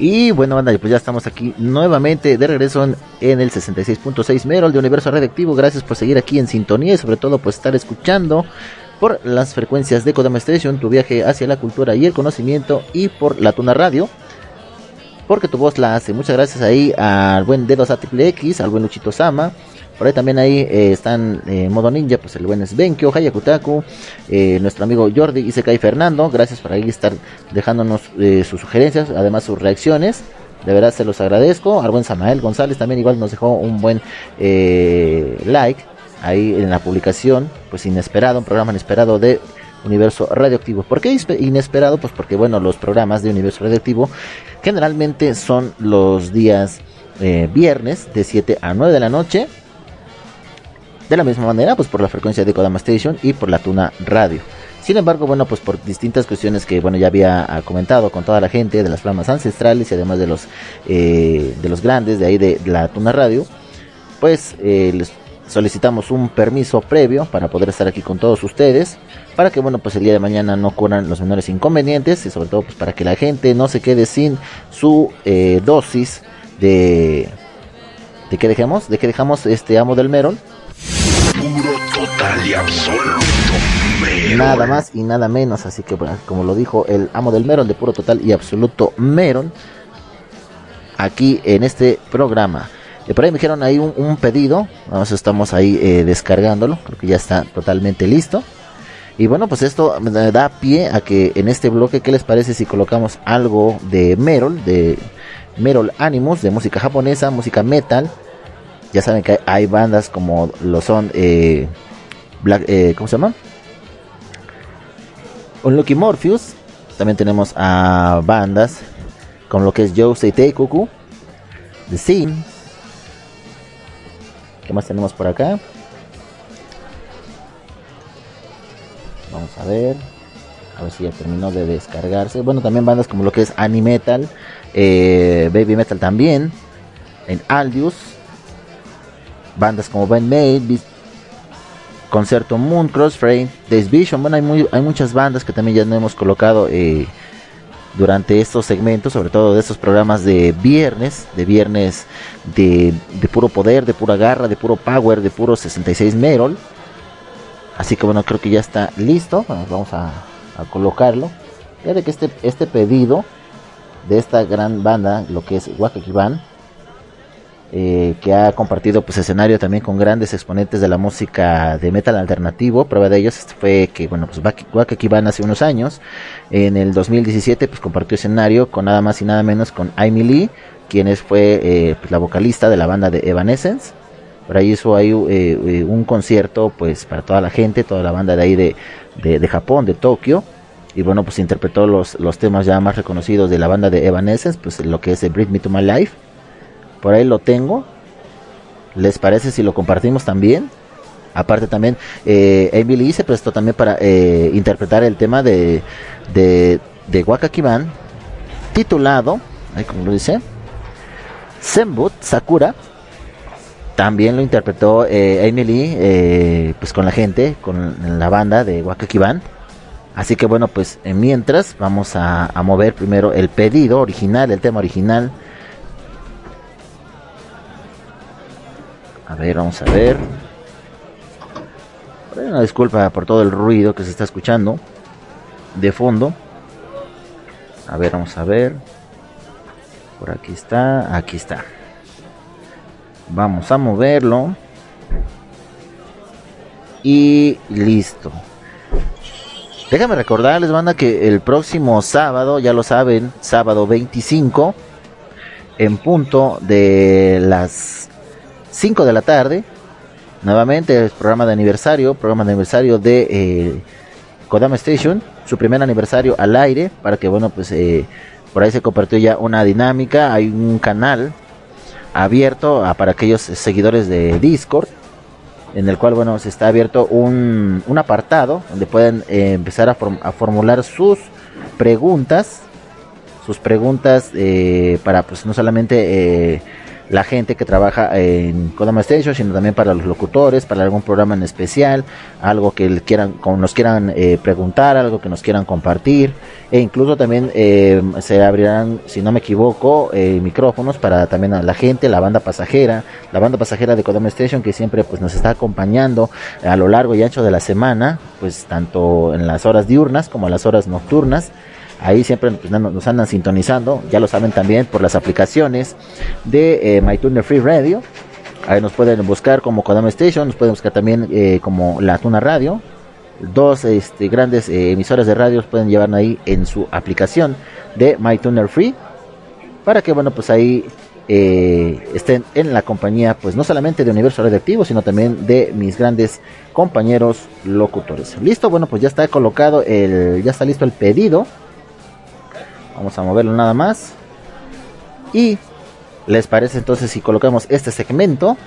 Y bueno, banda, pues ya estamos aquí nuevamente de regreso en, en el 66.6 Merol de Universo Radioactivo. Gracias por seguir aquí en sintonía y sobre todo por estar escuchando por las frecuencias de Kodama Station, tu viaje hacia la cultura y el conocimiento y por la Tuna Radio. Porque tu voz la hace. Muchas gracias ahí al buen Dedos a Triple X, al buen Luchito Sama, por ahí también ahí eh, están eh, modo ninja, pues el buen Svenkio, Hayakutaku, eh, nuestro amigo Jordi y Sekai Fernando. Gracias por ahí estar dejándonos eh, sus sugerencias, además sus reacciones. De verdad se los agradezco. Al buen Samael González también igual nos dejó un buen like ahí en la publicación, pues inesperado, un programa inesperado de Universo Radioactivo. ¿Por qué inesperado? Pues porque bueno, los programas de Universo Radioactivo generalmente son los días viernes de 7 a 9 de la noche de la misma manera, pues por la frecuencia de Kodama Station y por la Tuna Radio. Sin embargo, bueno, pues por distintas cuestiones que, bueno, ya había ah, comentado con toda la gente de las flamas ancestrales y además de los, eh, de los grandes de ahí de, la Tuna Radio, pues eh, les solicitamos un permiso previo para poder estar aquí con todos ustedes, para que, bueno, pues el día de mañana no ocurran los menores inconvenientes y sobre todo, pues para que la gente no se quede sin su eh, dosis de... ¿De qué dejamos? ¿De qué dejamos este amo del Merol? Puro, total y absoluto Nada más y nada menos, así que como lo dijo el amo del Meron de puro total y absoluto Meron, aquí en este programa. Y por ahí me dijeron ahí un, pedido, vamos, estamos ahí eh, descargándolo, creo que ya está totalmente listo. Y bueno, pues esto me da pie a que en este bloque, ¿qué les parece si colocamos algo de Merol, de Merol Animus, de música japonesa, música metal? Ya saben que hay bandas como lo son eh, Black, eh, ¿cómo se llama? Unlucky Morpheus. También tenemos a bandas como lo que es Joe Seiteikuku, The Scene. ¿Qué más tenemos por acá? Vamos a ver. A ver si ya terminó de descargarse. Bueno, también bandas como lo que es Animetal, eh, Baby Metal también. En Aldius, bandas como Made, Concerto Moon, Crossfade, Days Vision. Bueno, hay, hay muchas bandas que también ya no hemos colocado eh, durante estos segmentos, sobre todo de estos programas de viernes, de viernes de, puro poder, de pura garra, de puro power, de puro 66 Merol. Así que bueno, creo que ya está listo. vamos a, colocarlo. Fíjate que este, este pedido de esta gran banda, lo que es Wakaki Band, eh, que ha compartido pues escenario también con grandes exponentes de la música de metal alternativo. Prueba de ellos fue que bueno pues Wakaki Van hace unos años, en el 2017 pues compartió escenario con nada más y nada menos con Amy Lee, quien fue eh, pues, la vocalista de la banda de Evanescence. Por ahí hizo ahí eh, un concierto pues para toda la gente, toda la banda de ahí de, de, Japón, de Tokio y bueno pues interpretó los, los temas ya más reconocidos de la banda de Evanescence pues lo que es Breathe Me to My Life por ahí lo tengo. ¿Les parece si lo compartimos también? Aparte también, eh, Emily se prestó también para eh, interpretar el tema de, de, de Wakakiban, titulado, ahí como lo dice, Senbut Sakura. También lo interpretó eh, Emily, eh, pues con la gente, con la banda de Wakakiban. Así que bueno, pues mientras vamos a mover primero el pedido original, el tema original A ver, vamos a ver. Una disculpa por todo el ruido que se está escuchando de fondo. A ver, vamos a ver. Por aquí está, aquí está. Vamos a moverlo. Y listo. Déjame recordarles, banda, que el próximo sábado, ya lo saben, sábado 25, en punto de las 5 de la tarde, nuevamente el programa de aniversario, programa de aniversario de eh, Kodama Station, su primer aniversario al aire, para que, bueno, pues eh, por ahí se compartió ya una dinámica, hay un canal abierto para aquellos seguidores de Discord en el cual bueno se está abierto un, un apartado donde pueden eh, empezar a, formular sus preguntas sus preguntas para pues no solamente la gente que trabaja en Kodama Station, sino también para los locutores, para algún programa en especial, algo que quieran, nos quieran eh, preguntar, algo que nos quieran compartir, e incluso también eh, se abrirán, si no me equivoco, eh, micrófonos para también a la gente, la banda pasajera, la banda pasajera de Kodama Station que siempre pues nos está acompañando a lo largo y ancho de la semana, pues tanto en las horas diurnas como en las horas nocturnas. Ahí siempre nos andan sintonizando, ya lo saben también por las aplicaciones de eh, MyTuner Free Radio. Ahí nos pueden buscar como Kodama Station, nos pueden buscar también eh, como La Tuna Radio. Dos este, grandes eh, emisoras de radio pueden llevar ahí en su aplicación de MyTuner Free. Para que, bueno, pues ahí eh, estén en la compañía, pues no solamente de Universo Radioactivo, sino también de mis grandes compañeros locutores. Listo, bueno, pues ya está colocado el, ya está listo el pedido Vamos a moverlo nada más. Y les parece entonces si colocamos este segmento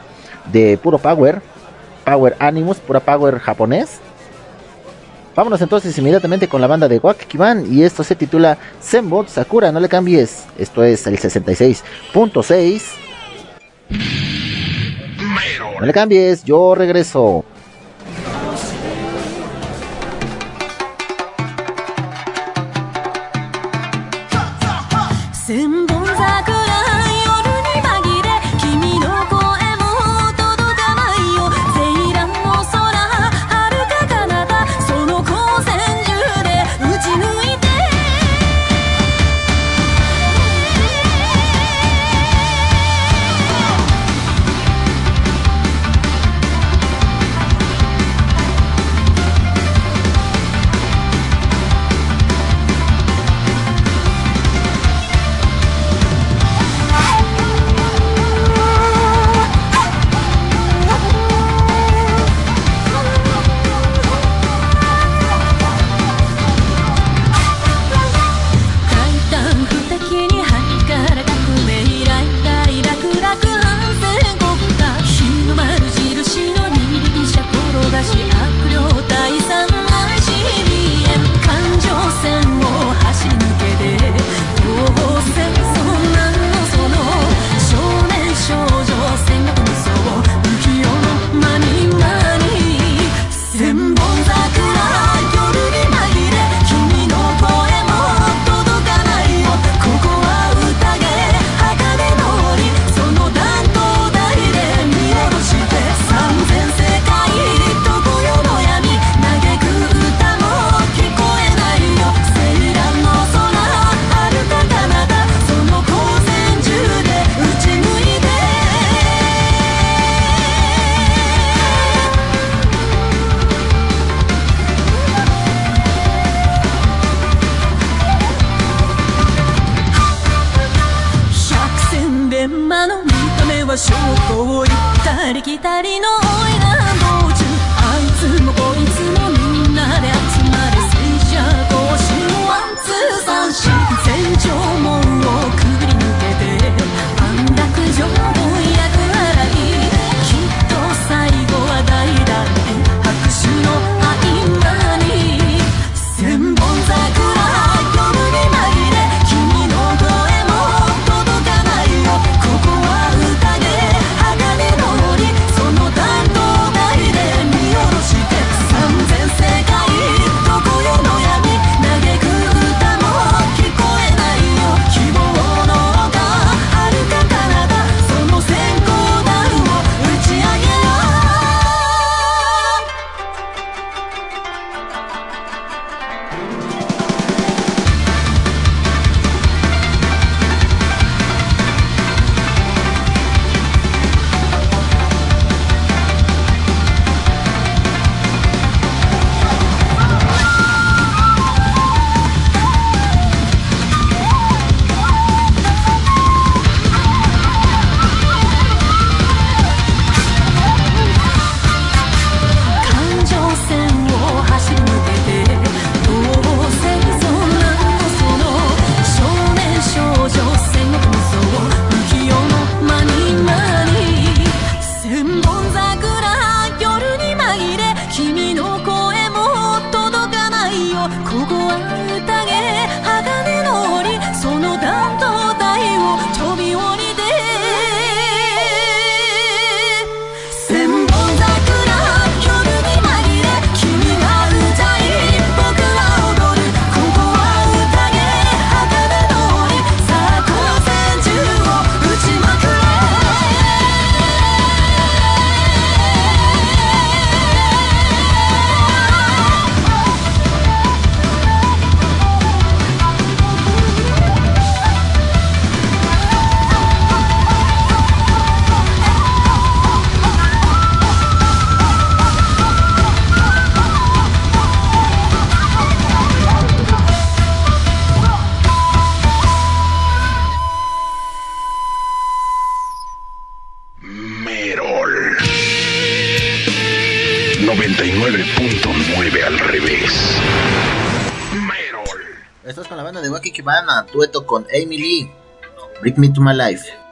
de puro power, power animus, pura power japonés. Vámonos entonces inmediatamente con la banda de Wakikiban y esto se titula Zenbot Sakura, no le cambies. Esto es el 66.6. No le cambies, yo regreso. Dueto con Amy Lee. Bring Me to My Life.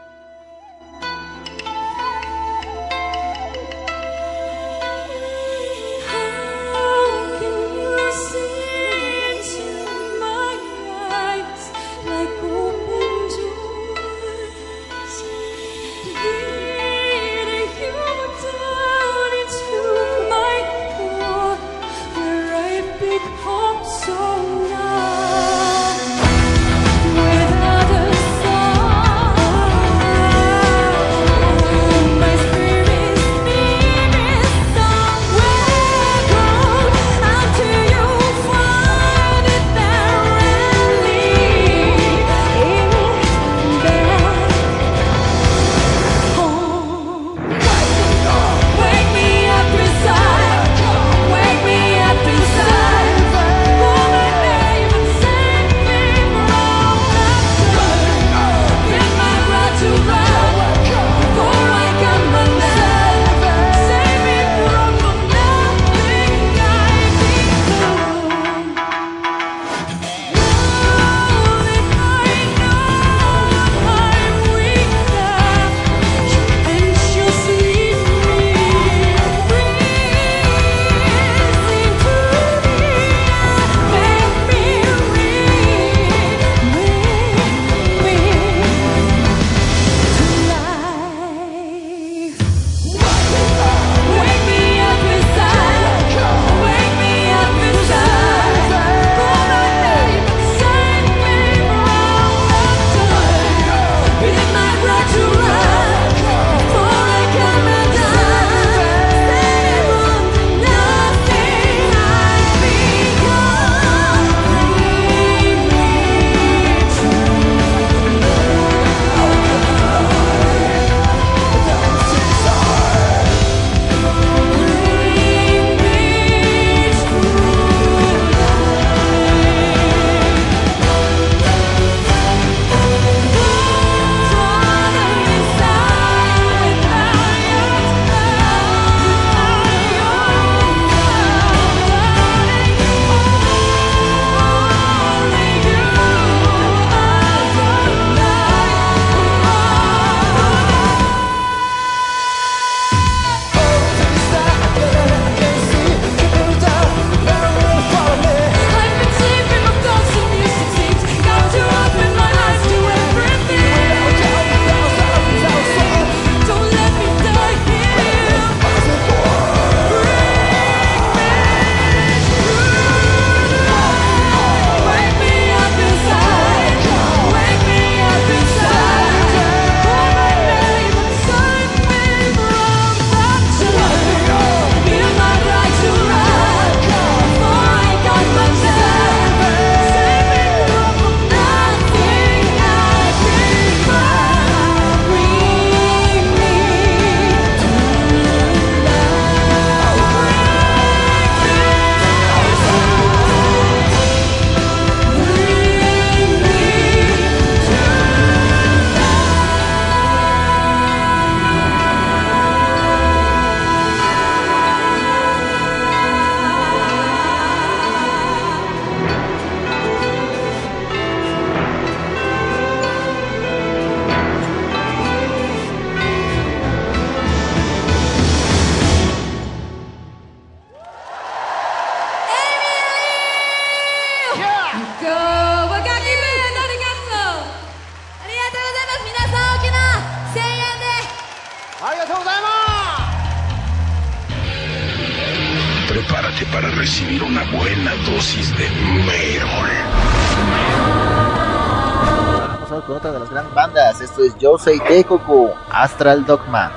Teikoku, Astral Dogma.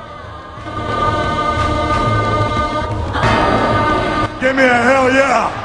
Give me a hell yeah!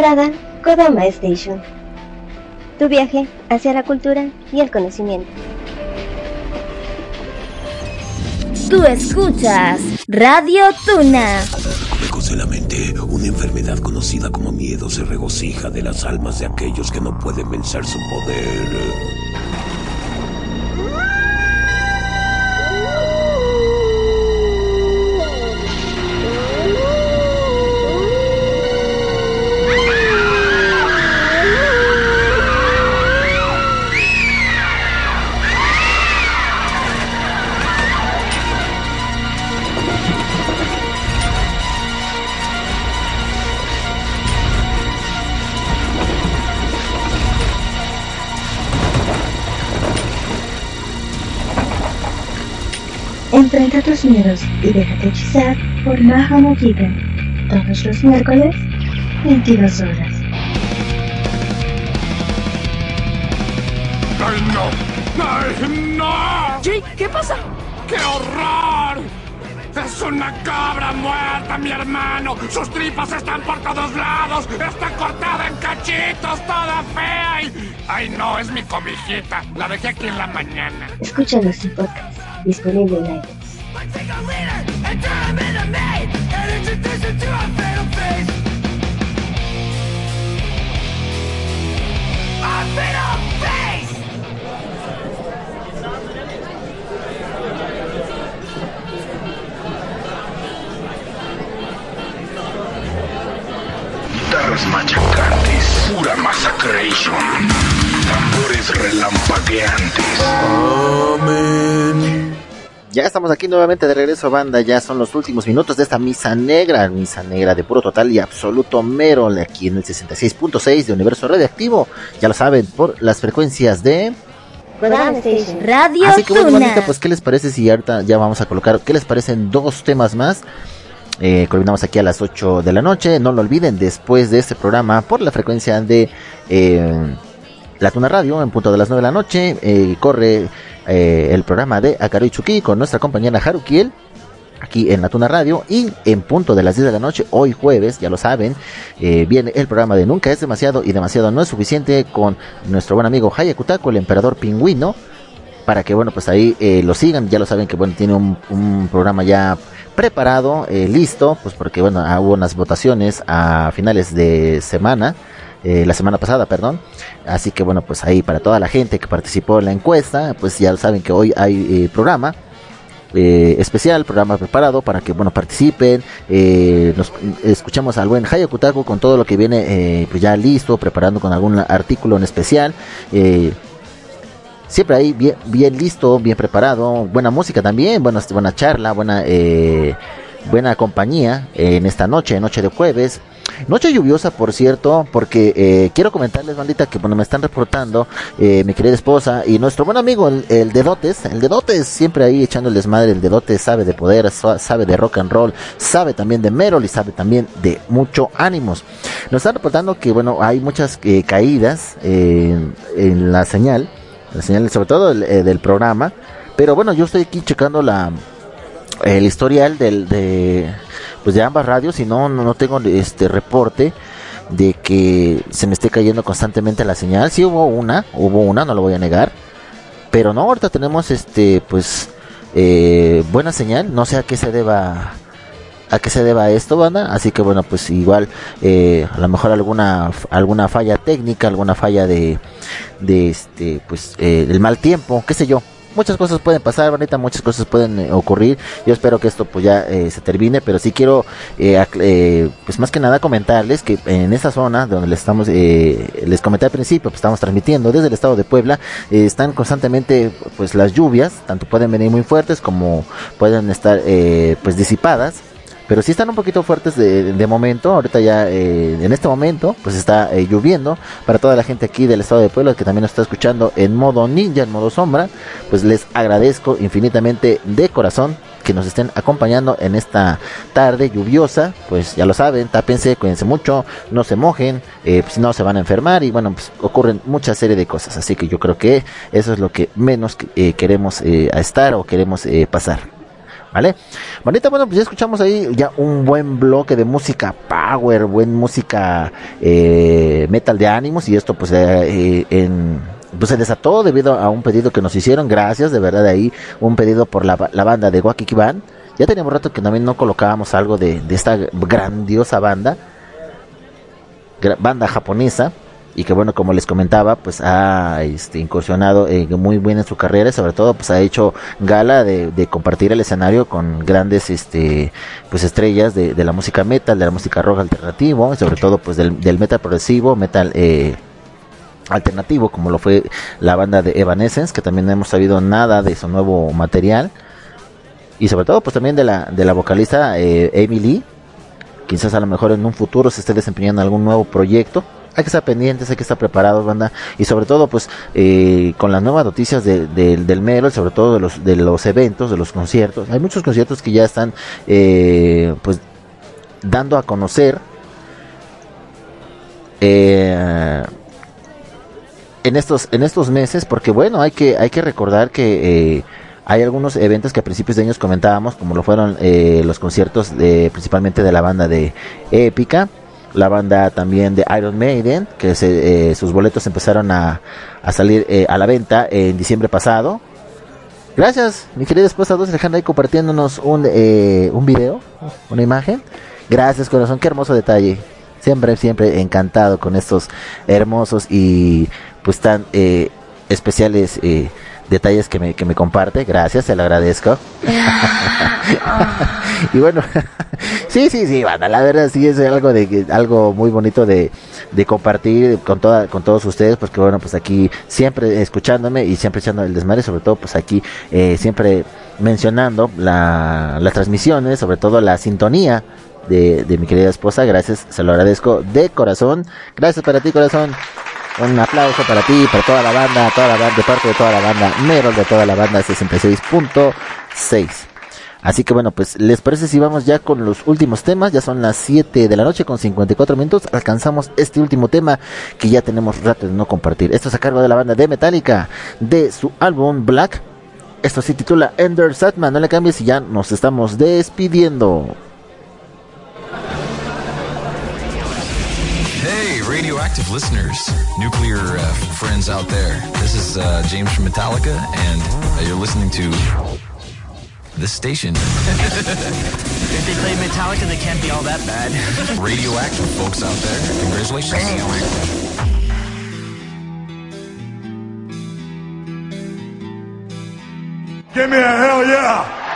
Parada, Kodama Station. Tu viaje hacia la cultura y el conocimiento. Tú escuchas Radio Tuna. Lejos de la mente, una enfermedad conocida como miedo se regocija de las almas de aquellos que no pueden vencer su poder. Enfrenta tus miedos y déjate hechizar por no Giga. Todos los miércoles, 22 horas. ¡Ay, no! ¡Ay, no! Jake, ¿qué pasa? ¡Qué horror! ¡Es una cabra muerta, mi hermano! ¡Sus tripas están por todos lados! ¡Está cortada en cachitos, toda fea! Y... ¡Ay, no! Es mi cobijita. La dejé aquí en la mañana. Escucha nuestro podcast, disponible en Amén. Ya estamos aquí nuevamente de regreso, banda. Ya son los últimos minutos de esta misa negra, misa negra de puro total y absoluto mero, aquí en el 66.6 de Universo Radioactivo. Ya lo saben, por las frecuencias de. Radio Así que bueno, bandita, pues, ¿qué les parece si ahorita ya vamos a colocar, ¿qué les parecen dos temas más? Eh, culminamos aquí a las 8 de la noche. No lo olviden, después de este programa, por la frecuencia de eh, La Tuna Radio, en punto de las 9 de la noche, eh, corre eh, el programa de Akaro Itsuki con nuestra compañera Harukiel. Aquí en La Tuna Radio y en punto de las 10 de la noche, hoy jueves, ya lo saben, eh, viene el programa de Nunca es demasiado y demasiado no es suficiente con nuestro buen amigo Hayakutako, el emperador pingüino, para que bueno pues ahí eh, lo sigan ya lo saben que bueno tiene un, un programa ya preparado eh, listo pues porque bueno hubo unas votaciones a finales de semana eh, la semana pasada perdón. Así que bueno pues ahí para toda la gente que participó en la encuesta pues ya saben que hoy hay eh, programa eh, especial, programa preparado para que bueno participen, eh, nos escuchamos al buen Hayakutaku con todo lo que viene eh, pues ya listo, preparando con algún artículo en especial, eh, siempre ahí bien, bien listo, bien preparado, buena música también, buena, buena charla, buena eh, buena compañía en esta noche, noche de jueves. Noche lluviosa, por cierto, porque eh, quiero comentarles, bandita, que bueno, me están reportando eh, mi querida esposa y nuestro buen amigo, el, el Dedotes, el Dedotes, siempre ahí echando el desmadre, el Dedotes sabe de poder, sa- sabe de rock and roll, sabe también de Merol y sabe también de mucho ánimos. Nos están reportando que, bueno, hay muchas eh, caídas eh, en la señal, la señal sobre todo eh, del programa, pero bueno, yo estoy aquí checando la el historial del de pues de ambas radios y no no, no tengo este reporte de que se me esté cayendo constantemente la señal. Sí hubo una, hubo una, no lo voy a negar. Pero no, ahorita tenemos este pues eh, buena señal, no sé a qué se deba a qué se deba esto, banda. Así que bueno, pues igual eh, a lo mejor alguna alguna falla técnica, alguna falla de de este pues eh, el mal tiempo, qué sé yo. Muchas cosas pueden pasar, muchas cosas pueden eh, ocurrir. Yo espero que esto pues ya eh, se termine, pero sí quiero eh, eh, pues más que nada comentarles que en esa zona donde les estamos eh, les comenté al principio, pues estamos transmitiendo desde el estado de Puebla, están constantemente pues las lluvias, tanto pueden venir muy fuertes como pueden estar pues disipadas pero sí están un poquito fuertes de, de momento. Ahorita ya, eh, en este momento, pues está eh, lloviendo. Para toda la gente aquí del estado de Puebla que también nos está escuchando en modo ninja, en modo sombra, pues les agradezco infinitamente de corazón que nos estén acompañando en esta tarde lluviosa. Pues ya lo saben, tápense, cuídense mucho, no se mojen, eh, pues, no se van a enfermar y bueno, pues ocurren mucha serie de cosas. Así que yo creo que eso es lo que menos eh, queremos eh, estar o queremos eh, pasar. ¿Vale? Bonita, bueno, pues ya escuchamos ahí ya un buen bloque de música power, buen música eh, metal de ánimos y esto pues eh, en pues se desató debido a un pedido que nos hicieron, gracias, de verdad ahí, un pedido por la, la banda de Wakiki Band. Ya teníamos rato que también no colocábamos algo de, de esta grandiosa banda, banda japonesa, y que bueno, como les comentaba, pues ha este, incursionado eh, muy bien en su carrera y sobre todo pues ha hecho gala de, compartir el escenario con grandes este pues estrellas de, la música metal, de la música rock alternativo, y sobre todo pues del, metal progresivo, metal eh, alternativo, como lo fue la banda de Evanescence, que también no hemos sabido nada de su nuevo material. Y sobre todo, pues también de la, de la vocalista eh, Lee. Quizás a lo mejor en un futuro se esté desempeñando algún nuevo proyecto. Hay que estar pendientes, hay que estar preparados, banda. Y sobre todo, pues, eh, con las nuevas noticias de- de- del Mero, sobre todo de los, de los eventos, de los conciertos. Hay muchos conciertos que ya están, eh, pues, dando a conocer. Eh, en estos en estos meses porque bueno hay que hay que recordar que eh, hay algunos eventos que a principios de años comentábamos como lo fueron eh, los conciertos de principalmente de la banda de Épica la banda también de Iron Maiden que se, eh, sus boletos empezaron a, a salir eh, a la venta en diciembre pasado. Gracias mi querida esposa Dulce Alejandra ahí compartiéndonos un eh, un video una imagen. Gracias corazón qué hermoso detalle. Siempre siempre encantado con estos hermosos y pues tan eh, especiales detalles que me, que me comparte. Gracias, se lo agradezco. y bueno, sí, sí, sí, banda, la verdad sí es algo de algo muy bonito de, de compartir con toda, con todos ustedes, porque bueno, pues aquí siempre escuchándome y siempre echando el desmadre, sobre todo pues aquí eh, siempre mencionando la, las transmisiones, sobre todo la sintonía de, de mi querida esposa, gracias, se lo agradezco de corazón, gracias para ti corazón. Un aplauso para ti, para toda la banda, toda la banda, de parte de toda la banda, Merol de toda la banda 66.6. Así que bueno, pues les parece si vamos ya con los últimos temas, ya son las 7 de la noche con 54 minutos, alcanzamos este último tema que ya tenemos rato de no compartir. Esto es a cargo de la banda de Metallica, de su álbum Black. Esto se titula Ender Satman, no le cambies y ya nos estamos despidiendo. Radioactive listeners, nuclear uh, friends out there. This is uh, James from Metallica, and uh, you're listening to this station. If they play Metallica, they can't be all that bad. radioactive folks out there. Congratulations. Give me a hell yeah!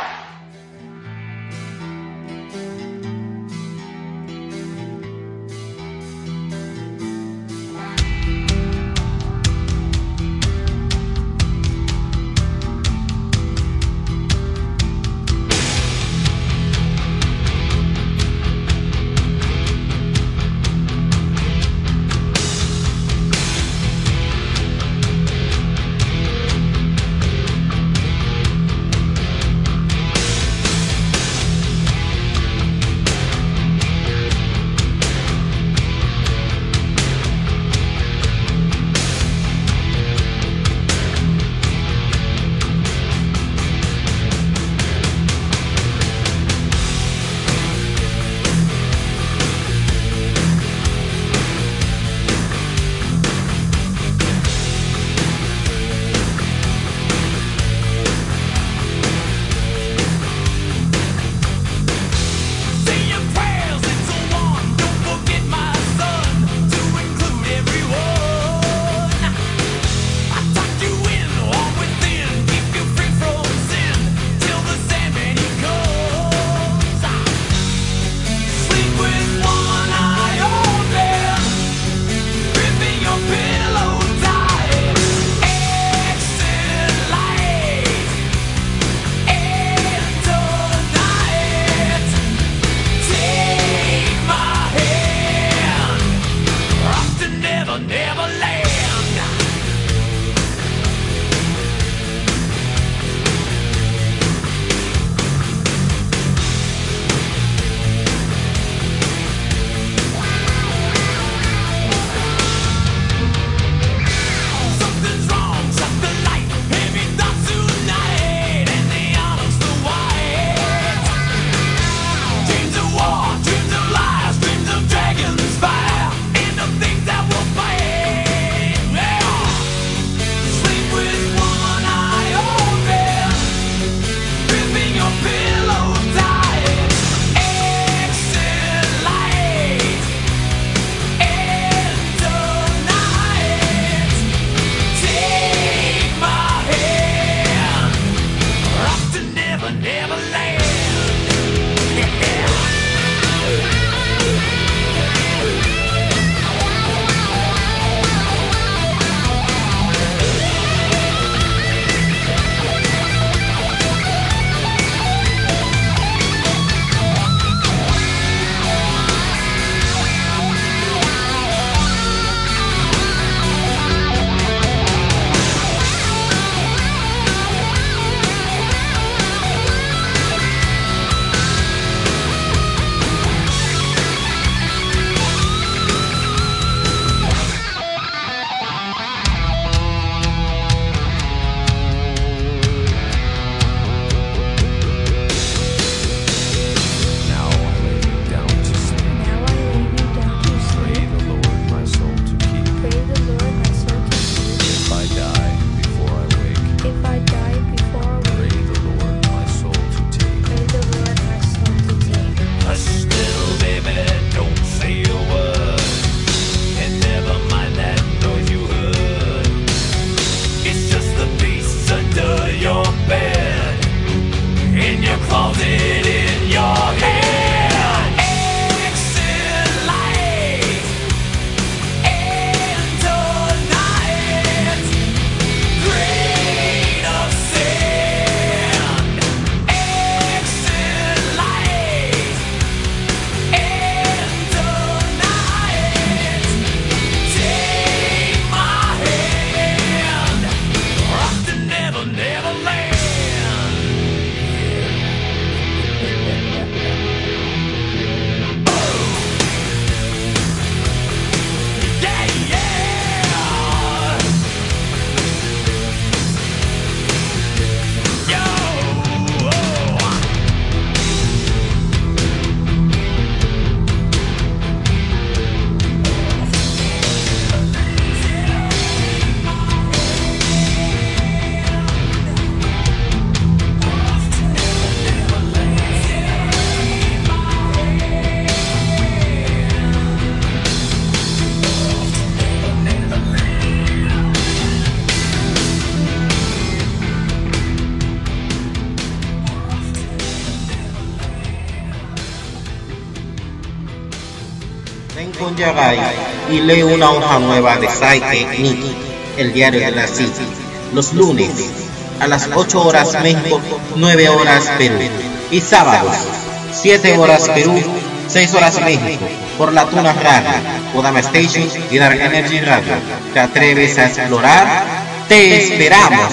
Lee una hoja nueva de Saike Nikki, el diario de la City, los lunes a las 8 horas México, 9 horas Perú y sábados 7 horas Perú, 6 horas México por la Tuna Radio, Kodama Station y Dark Energy Radio. ¿Te atreves a explorar? ¡Te esperamos!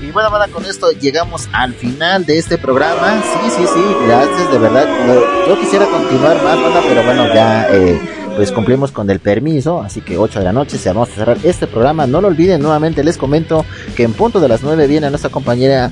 Y bueno, bueno, con esto llegamos al final de este programa. Sí, sí, sí, gracias, de verdad. Yo- quisiera continuar más, banda, pero bueno, ya eh, pues cumplimos con el permiso, así que 8 de la noche se vamos a cerrar este programa. No lo olviden, nuevamente les comento que en punto de las 9 viene nuestra compañera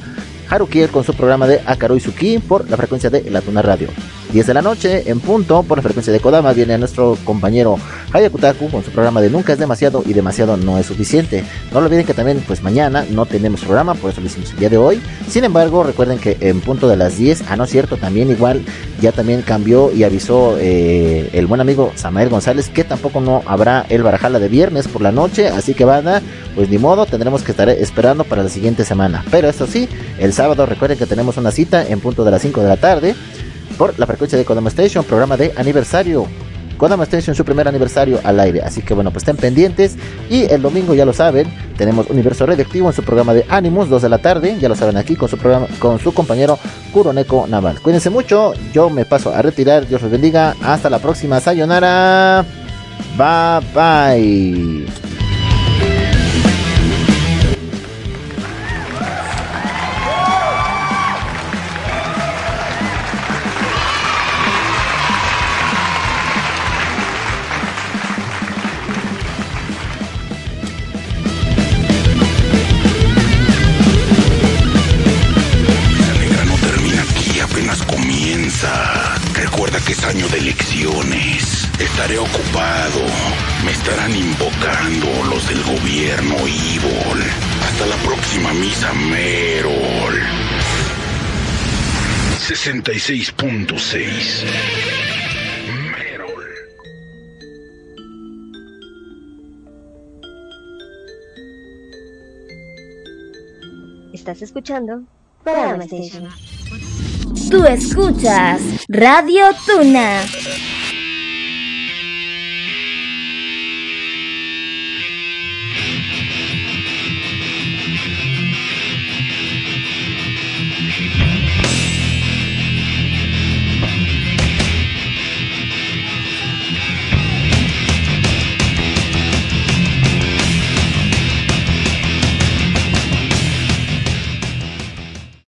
Harukiel con su programa de Akaru Izuki por la frecuencia de La Tuna Radio. 10 de la noche, en punto, por la frecuencia de Kodama, viene nuestro compañero Hayakutaku con su programa de Nunca es demasiado y demasiado no es suficiente. No lo olviden que también, pues mañana no tenemos programa, por eso lo hicimos el día de hoy. Sin embargo, recuerden que en punto de las 10, ah, no es cierto, también igual ya también cambió y avisó eh, el buen amigo Samael González que tampoco no habrá el Barajala de viernes por la noche. Así que van a, pues ni modo, tendremos que estar esperando para la siguiente semana. Pero esto sí, el sábado recuerden que tenemos una cita en punto de las 5 de la tarde por la frecuencia de Kodama Station, programa de aniversario. Kodama Station, su primer aniversario al aire. Así que bueno, pues estén pendientes. Y el domingo, ya lo saben, tenemos Universo Radioactivo en su programa de Animus, 2 de la tarde. Ya lo saben aquí con su programa, con su compañero Kuroneko Naval. Cuídense mucho, yo me paso a retirar. Dios los bendiga. Hasta la próxima. Sayonara. Bye bye. Ocupado. Me estarán invocando los del gobierno Evil. Hasta la próxima misa, Merol. 66.6 Estás escuchando Kodama Station. Tú escuchas Radio Tuna.